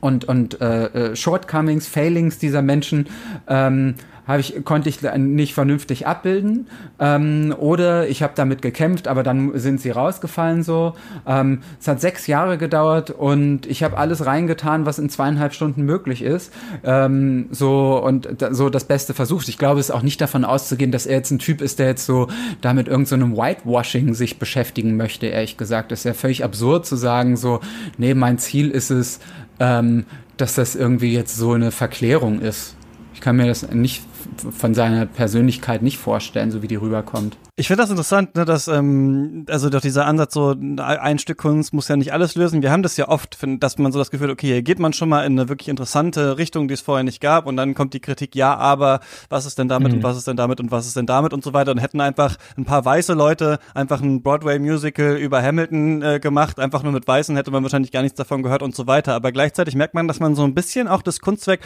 und und äh, äh Shortcomings, Failings dieser Menschen ähm, habe ich, konnte ich nicht vernünftig abbilden. Ähm, oder ich habe damit gekämpft, aber dann sind sie rausgefallen so. Ähm, es hat sechs Jahre gedauert und ich habe alles reingetan, was in zweieinhalb Stunden möglich ist. Ähm, so und da, so das Beste versucht. Ich glaube, es ist auch nicht davon auszugehen, dass er jetzt ein Typ ist, der jetzt so damit irgendeinem so Whitewashing sich beschäftigen möchte, ehrlich gesagt. Das ist ja völlig absurd zu sagen, so, nee, mein Ziel ist es, ähm, dass das irgendwie jetzt so eine Verklärung ist. Ich kann mir das nicht von seiner Persönlichkeit nicht vorstellen, so wie die rüberkommt. Ich finde das interessant, ne, dass ähm, also doch dieser Ansatz so ein Stück Kunst muss ja nicht alles lösen. Wir haben das ja oft, dass man so das Gefühl, okay, hier geht man schon mal in eine wirklich interessante Richtung, die es vorher nicht gab, und dann kommt die Kritik, ja, aber was ist denn damit mhm. und was ist denn damit und was ist denn damit und so weiter und hätten einfach ein paar weiße Leute einfach ein Broadway Musical über Hamilton äh, gemacht, einfach nur mit Weißen hätte man wahrscheinlich gar nichts davon gehört und so weiter. Aber gleichzeitig merkt man, dass man so ein bisschen auch das Kunstwerk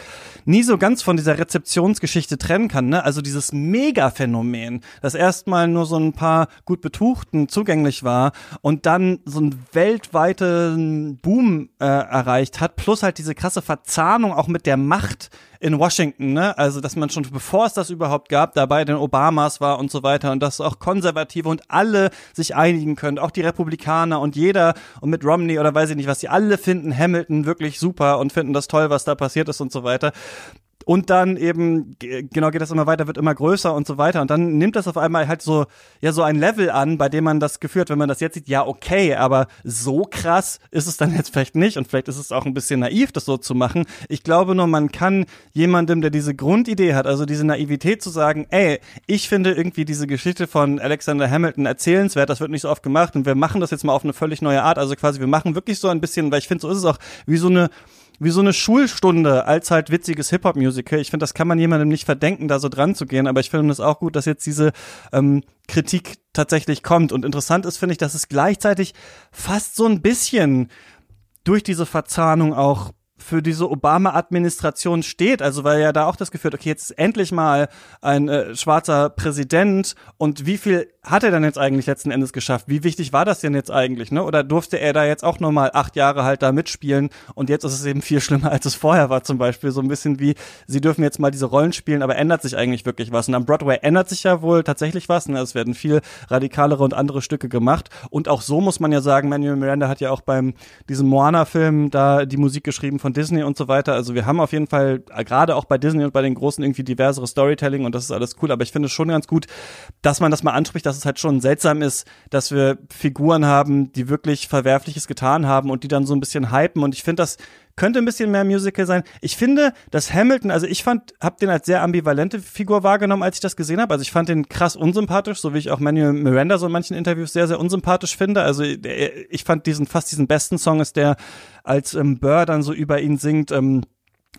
nie so ganz von dieser Rezeptionsgeschichte trennen kann. Ne? Also dieses Mega-Phänomen, das erstmal nur so ein paar gut Betuchten zugänglich war und dann so einen weltweiten Boom äh, erreicht hat, plus halt diese krasse Verzahnung auch mit der Macht in Washington, ne? Also, dass man schon bevor es das überhaupt gab, dabei den Obamas war und so weiter und dass auch Konservative und alle sich einigen können, auch die Republikaner und jeder und mit Romney oder weiß ich nicht was, die alle finden Hamilton wirklich super und finden das toll, was da passiert ist und so weiter. Und dann eben, genau geht das immer weiter, wird immer größer und so weiter. Und dann nimmt das auf einmal halt so, ja, so ein Level an, bei dem man das Gefühl hat, wenn man das jetzt sieht, ja, okay, aber so krass ist es dann jetzt vielleicht nicht. Und vielleicht ist es auch ein bisschen naiv, das so zu machen. Ich glaube nur, man kann jemandem, der diese Grundidee hat, also diese Naivität zu sagen, ey, ich finde irgendwie diese Geschichte von Alexander Hamilton erzählenswert, das wird nicht so oft gemacht und wir machen das jetzt mal auf eine völlig neue Art. Also quasi, wir machen wirklich so ein bisschen, weil ich finde, so ist es auch wie so eine, wie so eine Schulstunde als halt witziges Hip-Hop-Musical. Ich finde, das kann man jemandem nicht verdenken, da so dran zu gehen, aber ich finde es auch gut, dass jetzt diese ähm, Kritik tatsächlich kommt. Und interessant ist, finde ich, dass es gleichzeitig fast so ein bisschen durch diese Verzahnung auch für diese Obama-Administration steht. Also weil ja da auch das Gefühl hat, okay, jetzt ist endlich mal ein äh, schwarzer Präsident und wie viel hat er dann jetzt eigentlich letzten Endes geschafft? Wie wichtig war das denn jetzt eigentlich? Ne? Oder durfte er da jetzt auch nochmal acht Jahre halt da mitspielen und jetzt ist es eben viel schlimmer, als es vorher war zum Beispiel. So ein bisschen wie, sie dürfen jetzt mal diese Rollen spielen, aber ändert sich eigentlich wirklich was? Und am Broadway ändert sich ja wohl tatsächlich was. Ne? Es werden viel radikalere und andere Stücke gemacht. Und auch so muss man ja sagen, Manuel Miranda hat ja auch beim diesem Moana-Film da die Musik geschrieben von Disney und so weiter. Also wir haben auf jeden Fall äh, gerade auch bei Disney und bei den Großen irgendwie diversere Storytelling und das ist alles cool. Aber ich finde es schon ganz gut, dass man das mal anspricht, dass es halt schon seltsam ist, dass wir Figuren haben, die wirklich Verwerfliches getan haben und die dann so ein bisschen hypen. Und ich finde, das könnte ein bisschen mehr Musical sein. Ich finde, dass Hamilton, also ich fand, hab den als sehr ambivalente Figur wahrgenommen, als ich das gesehen habe. Also ich fand den krass unsympathisch, so wie ich auch Manuel Miranda so in manchen Interviews sehr, sehr unsympathisch finde. Also ich fand diesen, fast diesen besten Song ist der, als ähm, Burr dann so über ihn singt, ähm,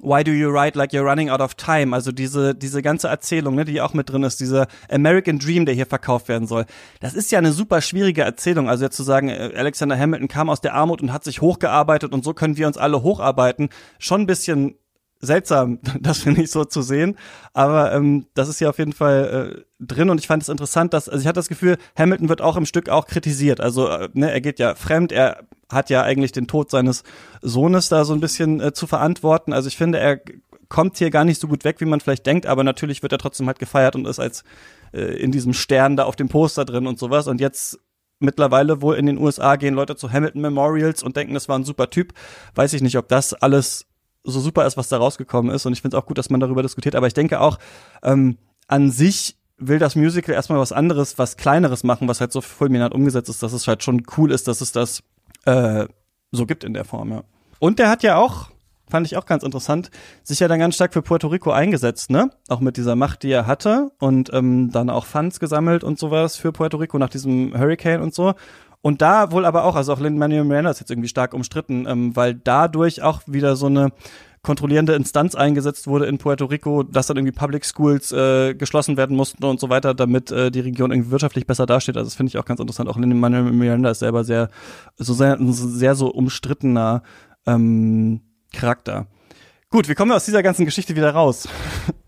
Why do you ride like you're running out of time? Also diese, diese ganze Erzählung, ne, die auch mit drin ist, dieser American Dream, der hier verkauft werden soll. Das ist ja eine super schwierige Erzählung. Also jetzt zu sagen, äh, Alexander Hamilton kam aus der Armut und hat sich hochgearbeitet und so können wir uns alle hocharbeiten. Schon ein bisschen seltsam, *laughs* das finde ich so zu sehen. Aber ähm, das ist ja auf jeden Fall äh, drin und ich fand es interessant, dass, also ich hatte das Gefühl, Hamilton wird auch im Stück auch kritisiert. Also, äh, ne, er geht ja fremd, er hat ja eigentlich den Tod seines Sohnes da so ein bisschen äh, zu verantworten. Also ich finde, er kommt hier gar nicht so gut weg, wie man vielleicht denkt, aber natürlich wird er trotzdem halt gefeiert und ist als äh, in diesem Stern da auf dem Poster drin und sowas. Und jetzt mittlerweile wohl in den USA gehen Leute zu Hamilton Memorials und denken, das war ein super Typ. Weiß ich nicht, ob das alles so super ist, was da rausgekommen ist. Und ich finde es auch gut, dass man darüber diskutiert. Aber ich denke auch, ähm, an sich will das Musical erstmal was anderes, was kleineres machen, was halt so fulminant umgesetzt ist, dass es halt schon cool ist, dass es das äh, so gibt in der Form, ja. Und der hat ja auch, fand ich auch ganz interessant, sich ja dann ganz stark für Puerto Rico eingesetzt, ne? Auch mit dieser Macht, die er hatte und ähm, dann auch Funds gesammelt und sowas für Puerto Rico nach diesem Hurricane und so. Und da wohl aber auch, also auch Lin-Manuel Miranda ist jetzt irgendwie stark umstritten, ähm, weil dadurch auch wieder so eine kontrollierende Instanz eingesetzt wurde in Puerto Rico, dass dann irgendwie Public Schools äh, geschlossen werden mussten und so weiter, damit äh, die Region irgendwie wirtschaftlich besser dasteht. Also das finde ich auch ganz interessant. Auch Lin-Manuel Miranda ist selber sehr, so sehr, sehr so umstrittener ähm, Charakter. Gut, wie kommen wir aus dieser ganzen Geschichte wieder raus? *laughs*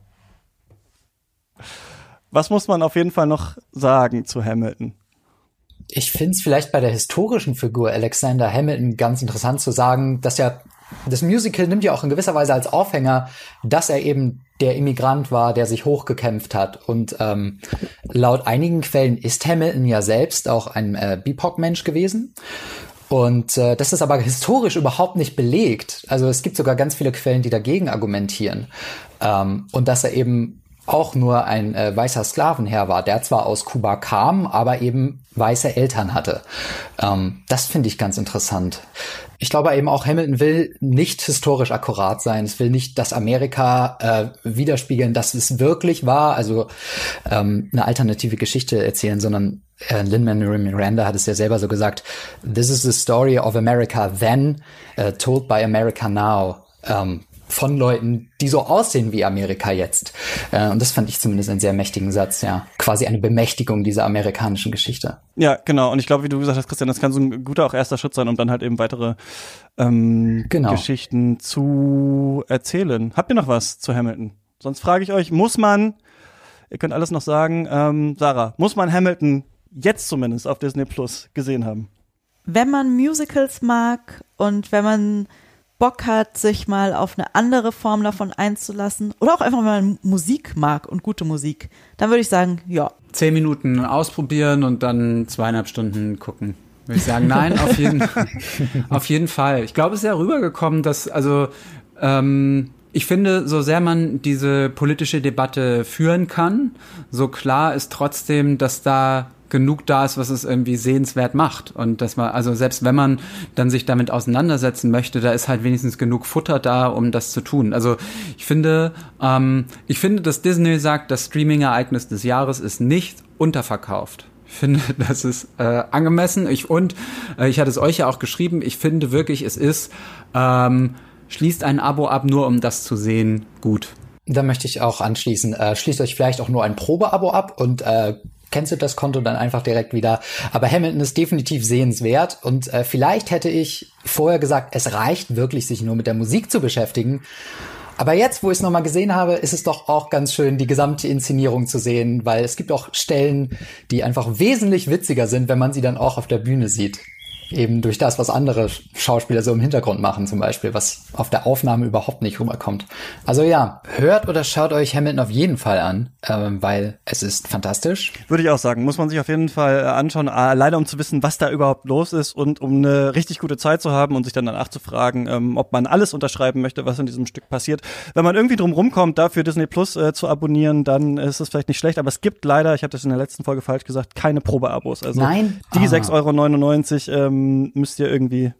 Was muss man auf jeden Fall noch sagen zu Hamilton? Ich finde es vielleicht bei der historischen Figur Alexander Hamilton ganz interessant zu sagen, dass ja das Musical nimmt ja auch in gewisser Weise als Aufhänger, dass er eben der Immigrant war, der sich hochgekämpft hat. Und ähm, laut einigen Quellen ist Hamilton ja selbst auch ein äh, BIPOC-Mensch gewesen. Und äh, das ist aber historisch überhaupt nicht belegt. Also es gibt sogar ganz viele Quellen, die dagegen argumentieren. Ähm, und dass er eben auch nur ein äh, weißer Sklavenherr war, der zwar aus Kuba kam, aber eben weiße Eltern hatte. Ähm, das finde ich ganz interessant. Ich glaube eben auch, Hamilton will nicht historisch akkurat sein. Es will nicht das Amerika äh, widerspiegeln, dass es wirklich war, also ähm, eine alternative Geschichte erzählen, sondern äh, Lin-Manuel Miranda hat es ja selber so gesagt, This is the story of America then, uh, told by America now. Ähm, von Leuten, die so aussehen wie Amerika jetzt. Äh, und das fand ich zumindest einen sehr mächtigen Satz, ja. Quasi eine Bemächtigung dieser amerikanischen Geschichte. Ja, genau. Und ich glaube, wie du gesagt hast, Christian, das kann so ein guter auch erster Schritt sein, um dann halt eben weitere ähm, genau. Geschichten zu erzählen. Habt ihr noch was zu Hamilton? Sonst frage ich euch, muss man, ihr könnt alles noch sagen, ähm, Sarah, muss man Hamilton jetzt zumindest auf Disney Plus gesehen haben? Wenn man Musicals mag und wenn man Bock hat, sich mal auf eine andere Form davon einzulassen oder auch einfach mal Musik mag und gute Musik, dann würde ich sagen, ja. Zehn Minuten ausprobieren und dann zweieinhalb Stunden gucken. Würde ich sagen, nein, auf jeden, *laughs* *laughs* auf jeden Fall. Ich glaube, es ist ja rübergekommen, dass, also, ähm, ich finde, so sehr man diese politische Debatte führen kann, so klar ist trotzdem, dass da genug da ist, was es irgendwie sehenswert macht. Und dass man, also selbst wenn man dann sich damit auseinandersetzen möchte, da ist halt wenigstens genug Futter da, um das zu tun. Also ich finde, ähm, ich finde, dass Disney sagt, das Streaming-Ereignis des Jahres ist nicht unterverkauft. Ich finde, *laughs* das ist äh, angemessen. Ich, und äh, ich hatte es euch ja auch geschrieben, ich finde wirklich, es ist, ähm, schließt ein Abo ab, nur um das zu sehen, gut. Da möchte ich auch anschließen. Äh, schließt euch vielleicht auch nur ein Probeabo ab und äh, cancelt das Konto dann einfach direkt wieder. Aber Hamilton ist definitiv sehenswert und äh, vielleicht hätte ich vorher gesagt, es reicht wirklich, sich nur mit der Musik zu beschäftigen. Aber jetzt, wo ich es nochmal gesehen habe, ist es doch auch ganz schön, die gesamte Inszenierung zu sehen, weil es gibt auch Stellen, die einfach wesentlich witziger sind, wenn man sie dann auch auf der Bühne sieht eben durch das, was andere Schauspieler so im Hintergrund machen, zum Beispiel, was auf der Aufnahme überhaupt nicht rüberkommt. Also ja, hört oder schaut euch Hamilton auf jeden Fall an, ähm, weil es ist fantastisch. Würde ich auch sagen, muss man sich auf jeden Fall äh, anschauen, äh, leider um zu wissen, was da überhaupt los ist und um eine richtig gute Zeit zu haben und sich dann danach zu fragen, ähm, ob man alles unterschreiben möchte, was in diesem Stück passiert. Wenn man irgendwie drum rumkommt, dafür Disney Plus äh, zu abonnieren, dann ist es vielleicht nicht schlecht, aber es gibt leider, ich habe das in der letzten Folge falsch gesagt, keine Probeabos. Also Nein? die ah. 6,99 Euro ähm, ähm, müsst ihr irgendwie,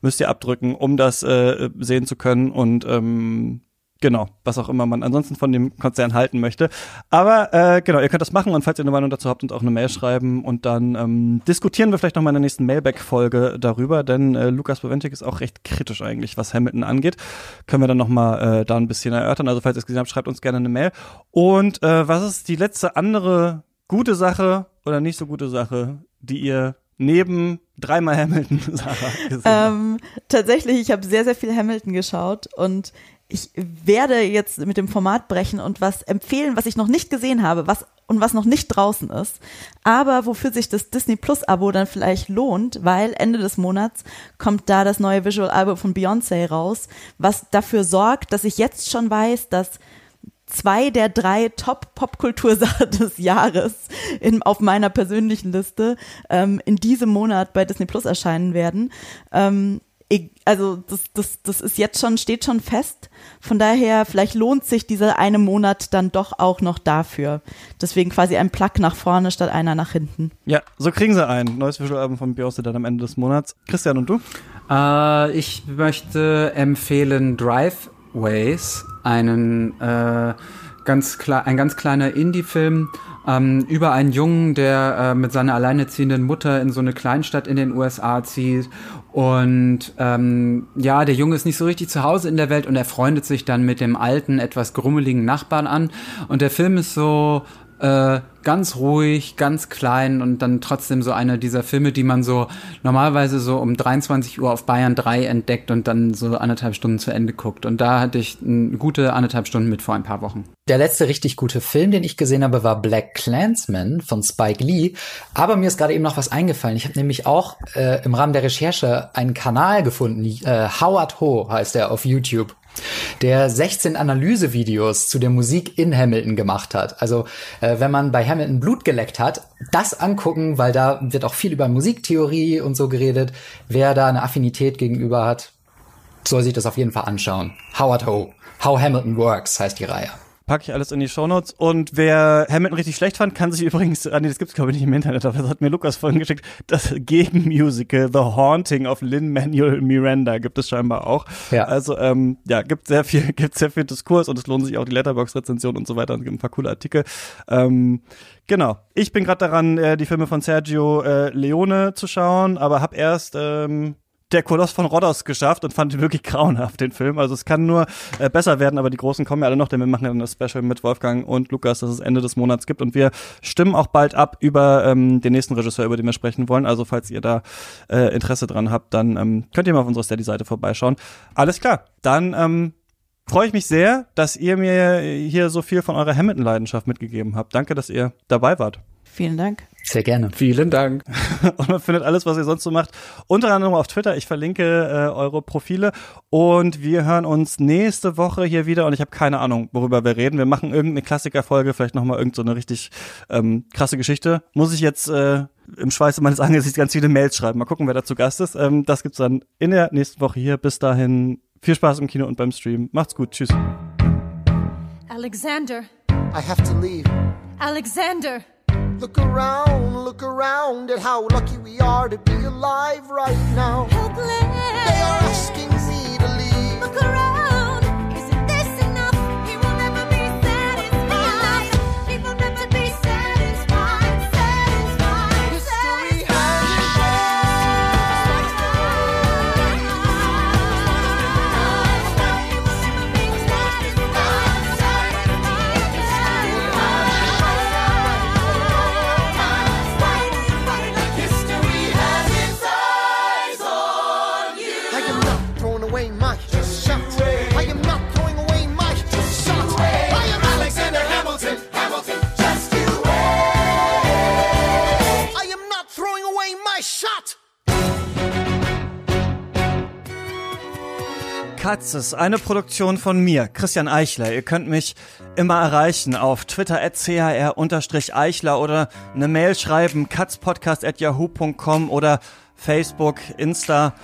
müsst ihr abdrücken, um das äh, sehen zu können. Und ähm, Genau, was auch immer man ansonsten von dem Konzern halten möchte. Aber äh, genau, ihr könnt das machen und falls ihr eine Meinung dazu habt, uns auch eine Mail schreiben und dann ähm, diskutieren wir vielleicht noch mal in der nächsten Mailback-Folge darüber, denn äh, Lukas Boventik ist auch recht kritisch eigentlich, was Hamilton angeht. Können wir dann noch mal äh, da ein bisschen erörtern. Also falls ihr es gesehen habt, schreibt uns gerne eine Mail. Und äh, was ist die letzte andere gute Sache oder nicht so gute Sache, die ihr neben dreimal Hamilton *laughs* Sarah, gesehen? Ähm, tatsächlich, ich habe sehr, sehr viel Hamilton geschaut und ich werde jetzt mit dem Format brechen und was empfehlen, was ich noch nicht gesehen habe, was und was noch nicht draußen ist, aber wofür sich das Disney Plus Abo dann vielleicht lohnt, weil Ende des Monats kommt da das neue Visual Album von Beyoncé raus, was dafür sorgt, dass ich jetzt schon weiß, dass zwei der drei Top-Popkultursachen *laughs* des Jahres in, auf meiner persönlichen Liste ähm, in diesem Monat bei Disney Plus erscheinen werden. Ähm, also das, das, das ist jetzt schon, steht schon fest. Von daher, vielleicht lohnt sich dieser eine Monat dann doch auch noch dafür. Deswegen quasi ein Plug nach vorne statt einer nach hinten. Ja, so kriegen sie ein neues Visual-Album von Beyoncé dann am Ende des Monats. Christian und du? Äh, ich möchte empfehlen Driveways, einen äh, ganz klar, ein ganz kleiner Indie-Film ähm, über einen Jungen, der äh, mit seiner alleinerziehenden Mutter in so eine Kleinstadt in den USA zieht und ähm, ja, der Junge ist nicht so richtig zu Hause in der Welt und er freundet sich dann mit dem alten, etwas grummeligen Nachbarn an. Und der Film ist so äh, ganz ruhig, ganz klein und dann trotzdem so einer dieser Filme, die man so normalerweise so um 23 Uhr auf Bayern 3 entdeckt und dann so anderthalb Stunden zu Ende guckt. Und da hatte ich eine gute anderthalb Stunden mit vor ein paar Wochen. Der letzte richtig gute Film, den ich gesehen habe, war Black Clansman von Spike Lee. Aber mir ist gerade eben noch was eingefallen. Ich habe nämlich auch äh, im Rahmen der Recherche einen Kanal gefunden. Äh, Howard Ho heißt er auf YouTube der 16 Analysevideos zu der Musik in Hamilton gemacht hat. Also äh, wenn man bei Hamilton Blut geleckt hat, das angucken, weil da wird auch viel über Musiktheorie und so geredet. Wer da eine Affinität gegenüber hat, soll sich das auf jeden Fall anschauen. Howard Ho, How Hamilton Works heißt die Reihe. Packe ich alles in die Shownotes. Und wer Hamilton richtig schlecht fand, kann sich *laughs* übrigens, ah nee, das gibt's glaube ich nicht im Internet, aber das hat mir Lukas vorhin geschickt, das Gegenmusical The Haunting of Lin-Manuel Miranda gibt es scheinbar auch. Ja. Also, ähm, ja, gibt sehr viel, *laughs* gibt sehr viel Diskurs und es lohnt sich auch die Letterbox-Rezension und so weiter und es gibt ein paar coole Artikel. Ähm, Genau. Ich bin gerade daran, äh, die Filme von Sergio äh, Leone zu schauen, aber hab erst ähm, der Koloss von Rhodos geschafft und fand ihn wirklich grauenhaft, den Film. Also es kann nur äh, besser werden, aber die Großen kommen ja alle noch, denn wir machen ja dann das Special mit Wolfgang und Lukas, das es Ende des Monats gibt. Und wir stimmen auch bald ab über ähm, den nächsten Regisseur, über den wir sprechen wollen. Also falls ihr da äh, Interesse dran habt, dann ähm, könnt ihr mal auf unserer Steady-Seite vorbeischauen. Alles klar, dann ähm, freue ich mich sehr, dass ihr mir hier so viel von eurer Hamilton-Leidenschaft mitgegeben habt. Danke, dass ihr dabei wart. Vielen Dank. Sehr gerne. Vielen Dank. *laughs* und man findet alles, was ihr sonst so macht, unter anderem auf Twitter. Ich verlinke äh, eure Profile und wir hören uns nächste Woche hier wieder und ich habe keine Ahnung, worüber wir reden. Wir machen irgendeine Klassikerfolge, vielleicht nochmal irgendeine so richtig ähm, krasse Geschichte. Muss ich jetzt äh, im Schweiße meines Angesichts ganz viele Mails schreiben. Mal gucken, wer dazu Gast ist. Ähm, das gibt's dann in der nächsten Woche hier. Bis dahin viel Spaß im Kino und beim Stream. Macht's gut. Tschüss. Alexander. I have to leave. Alexander. Look around, look around at how lucky we are to be alive right now. Helpless. They are asking me to leave. Look around. Katzes, eine Produktion von mir, Christian Eichler. Ihr könnt mich immer erreichen auf Twitter at chr-eichler oder eine Mail schreiben, katzpodcast at yahoo.com oder Facebook, Insta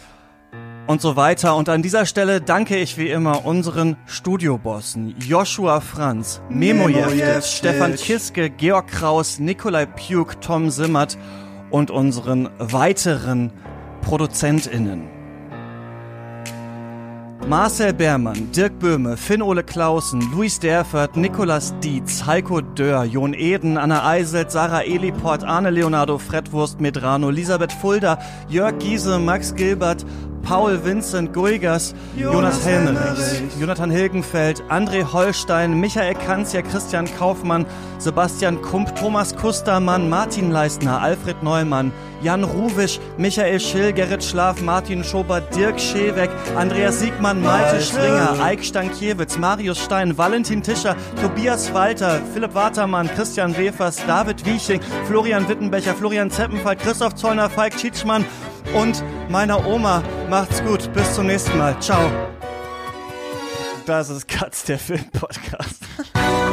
und so weiter. Und an dieser Stelle danke ich wie immer unseren Studiobossen Joshua Franz, Memo Jeftic, Stefan Kiske, Georg Kraus, Nikolai Puk, Tom Simmert und unseren weiteren ProduzentInnen. Marcel Beermann, Dirk Böhme, Finn-Ole Clausen, Luis Derfert, Nikolas Dietz, Heiko Dörr, Jon Eden, Anna Eiselt, Sarah Eliport, Arne Leonardo, Fred Wurst Medrano, Elisabeth Fulda, Jörg Giese, Max Gilbert, Paul Vincent Guigas, Jonas Helmenich, Jonathan Hilgenfeld, André Holstein, Michael Kanzia, Christian Kaufmann, Sebastian Kump, Thomas Kustermann, Martin Leistner, Alfred Neumann, Jan Ruwisch, Michael Schill, Gerrit Schlaf, Martin Schobert, Dirk Scheweck, Andreas Siegmann, Malte Stringer, Eik Stankiewicz, Marius Stein, Valentin Tischer, Tobias Walter, Philipp Watermann, Christian Wefers, David Wieching, Florian Wittenbecher, Florian Zeppenfall, Christoph Zollner, Falk Tschitschmann und meiner Oma. Macht's gut, bis zum nächsten Mal. Ciao. Das ist Katz, der Filmpodcast. *laughs*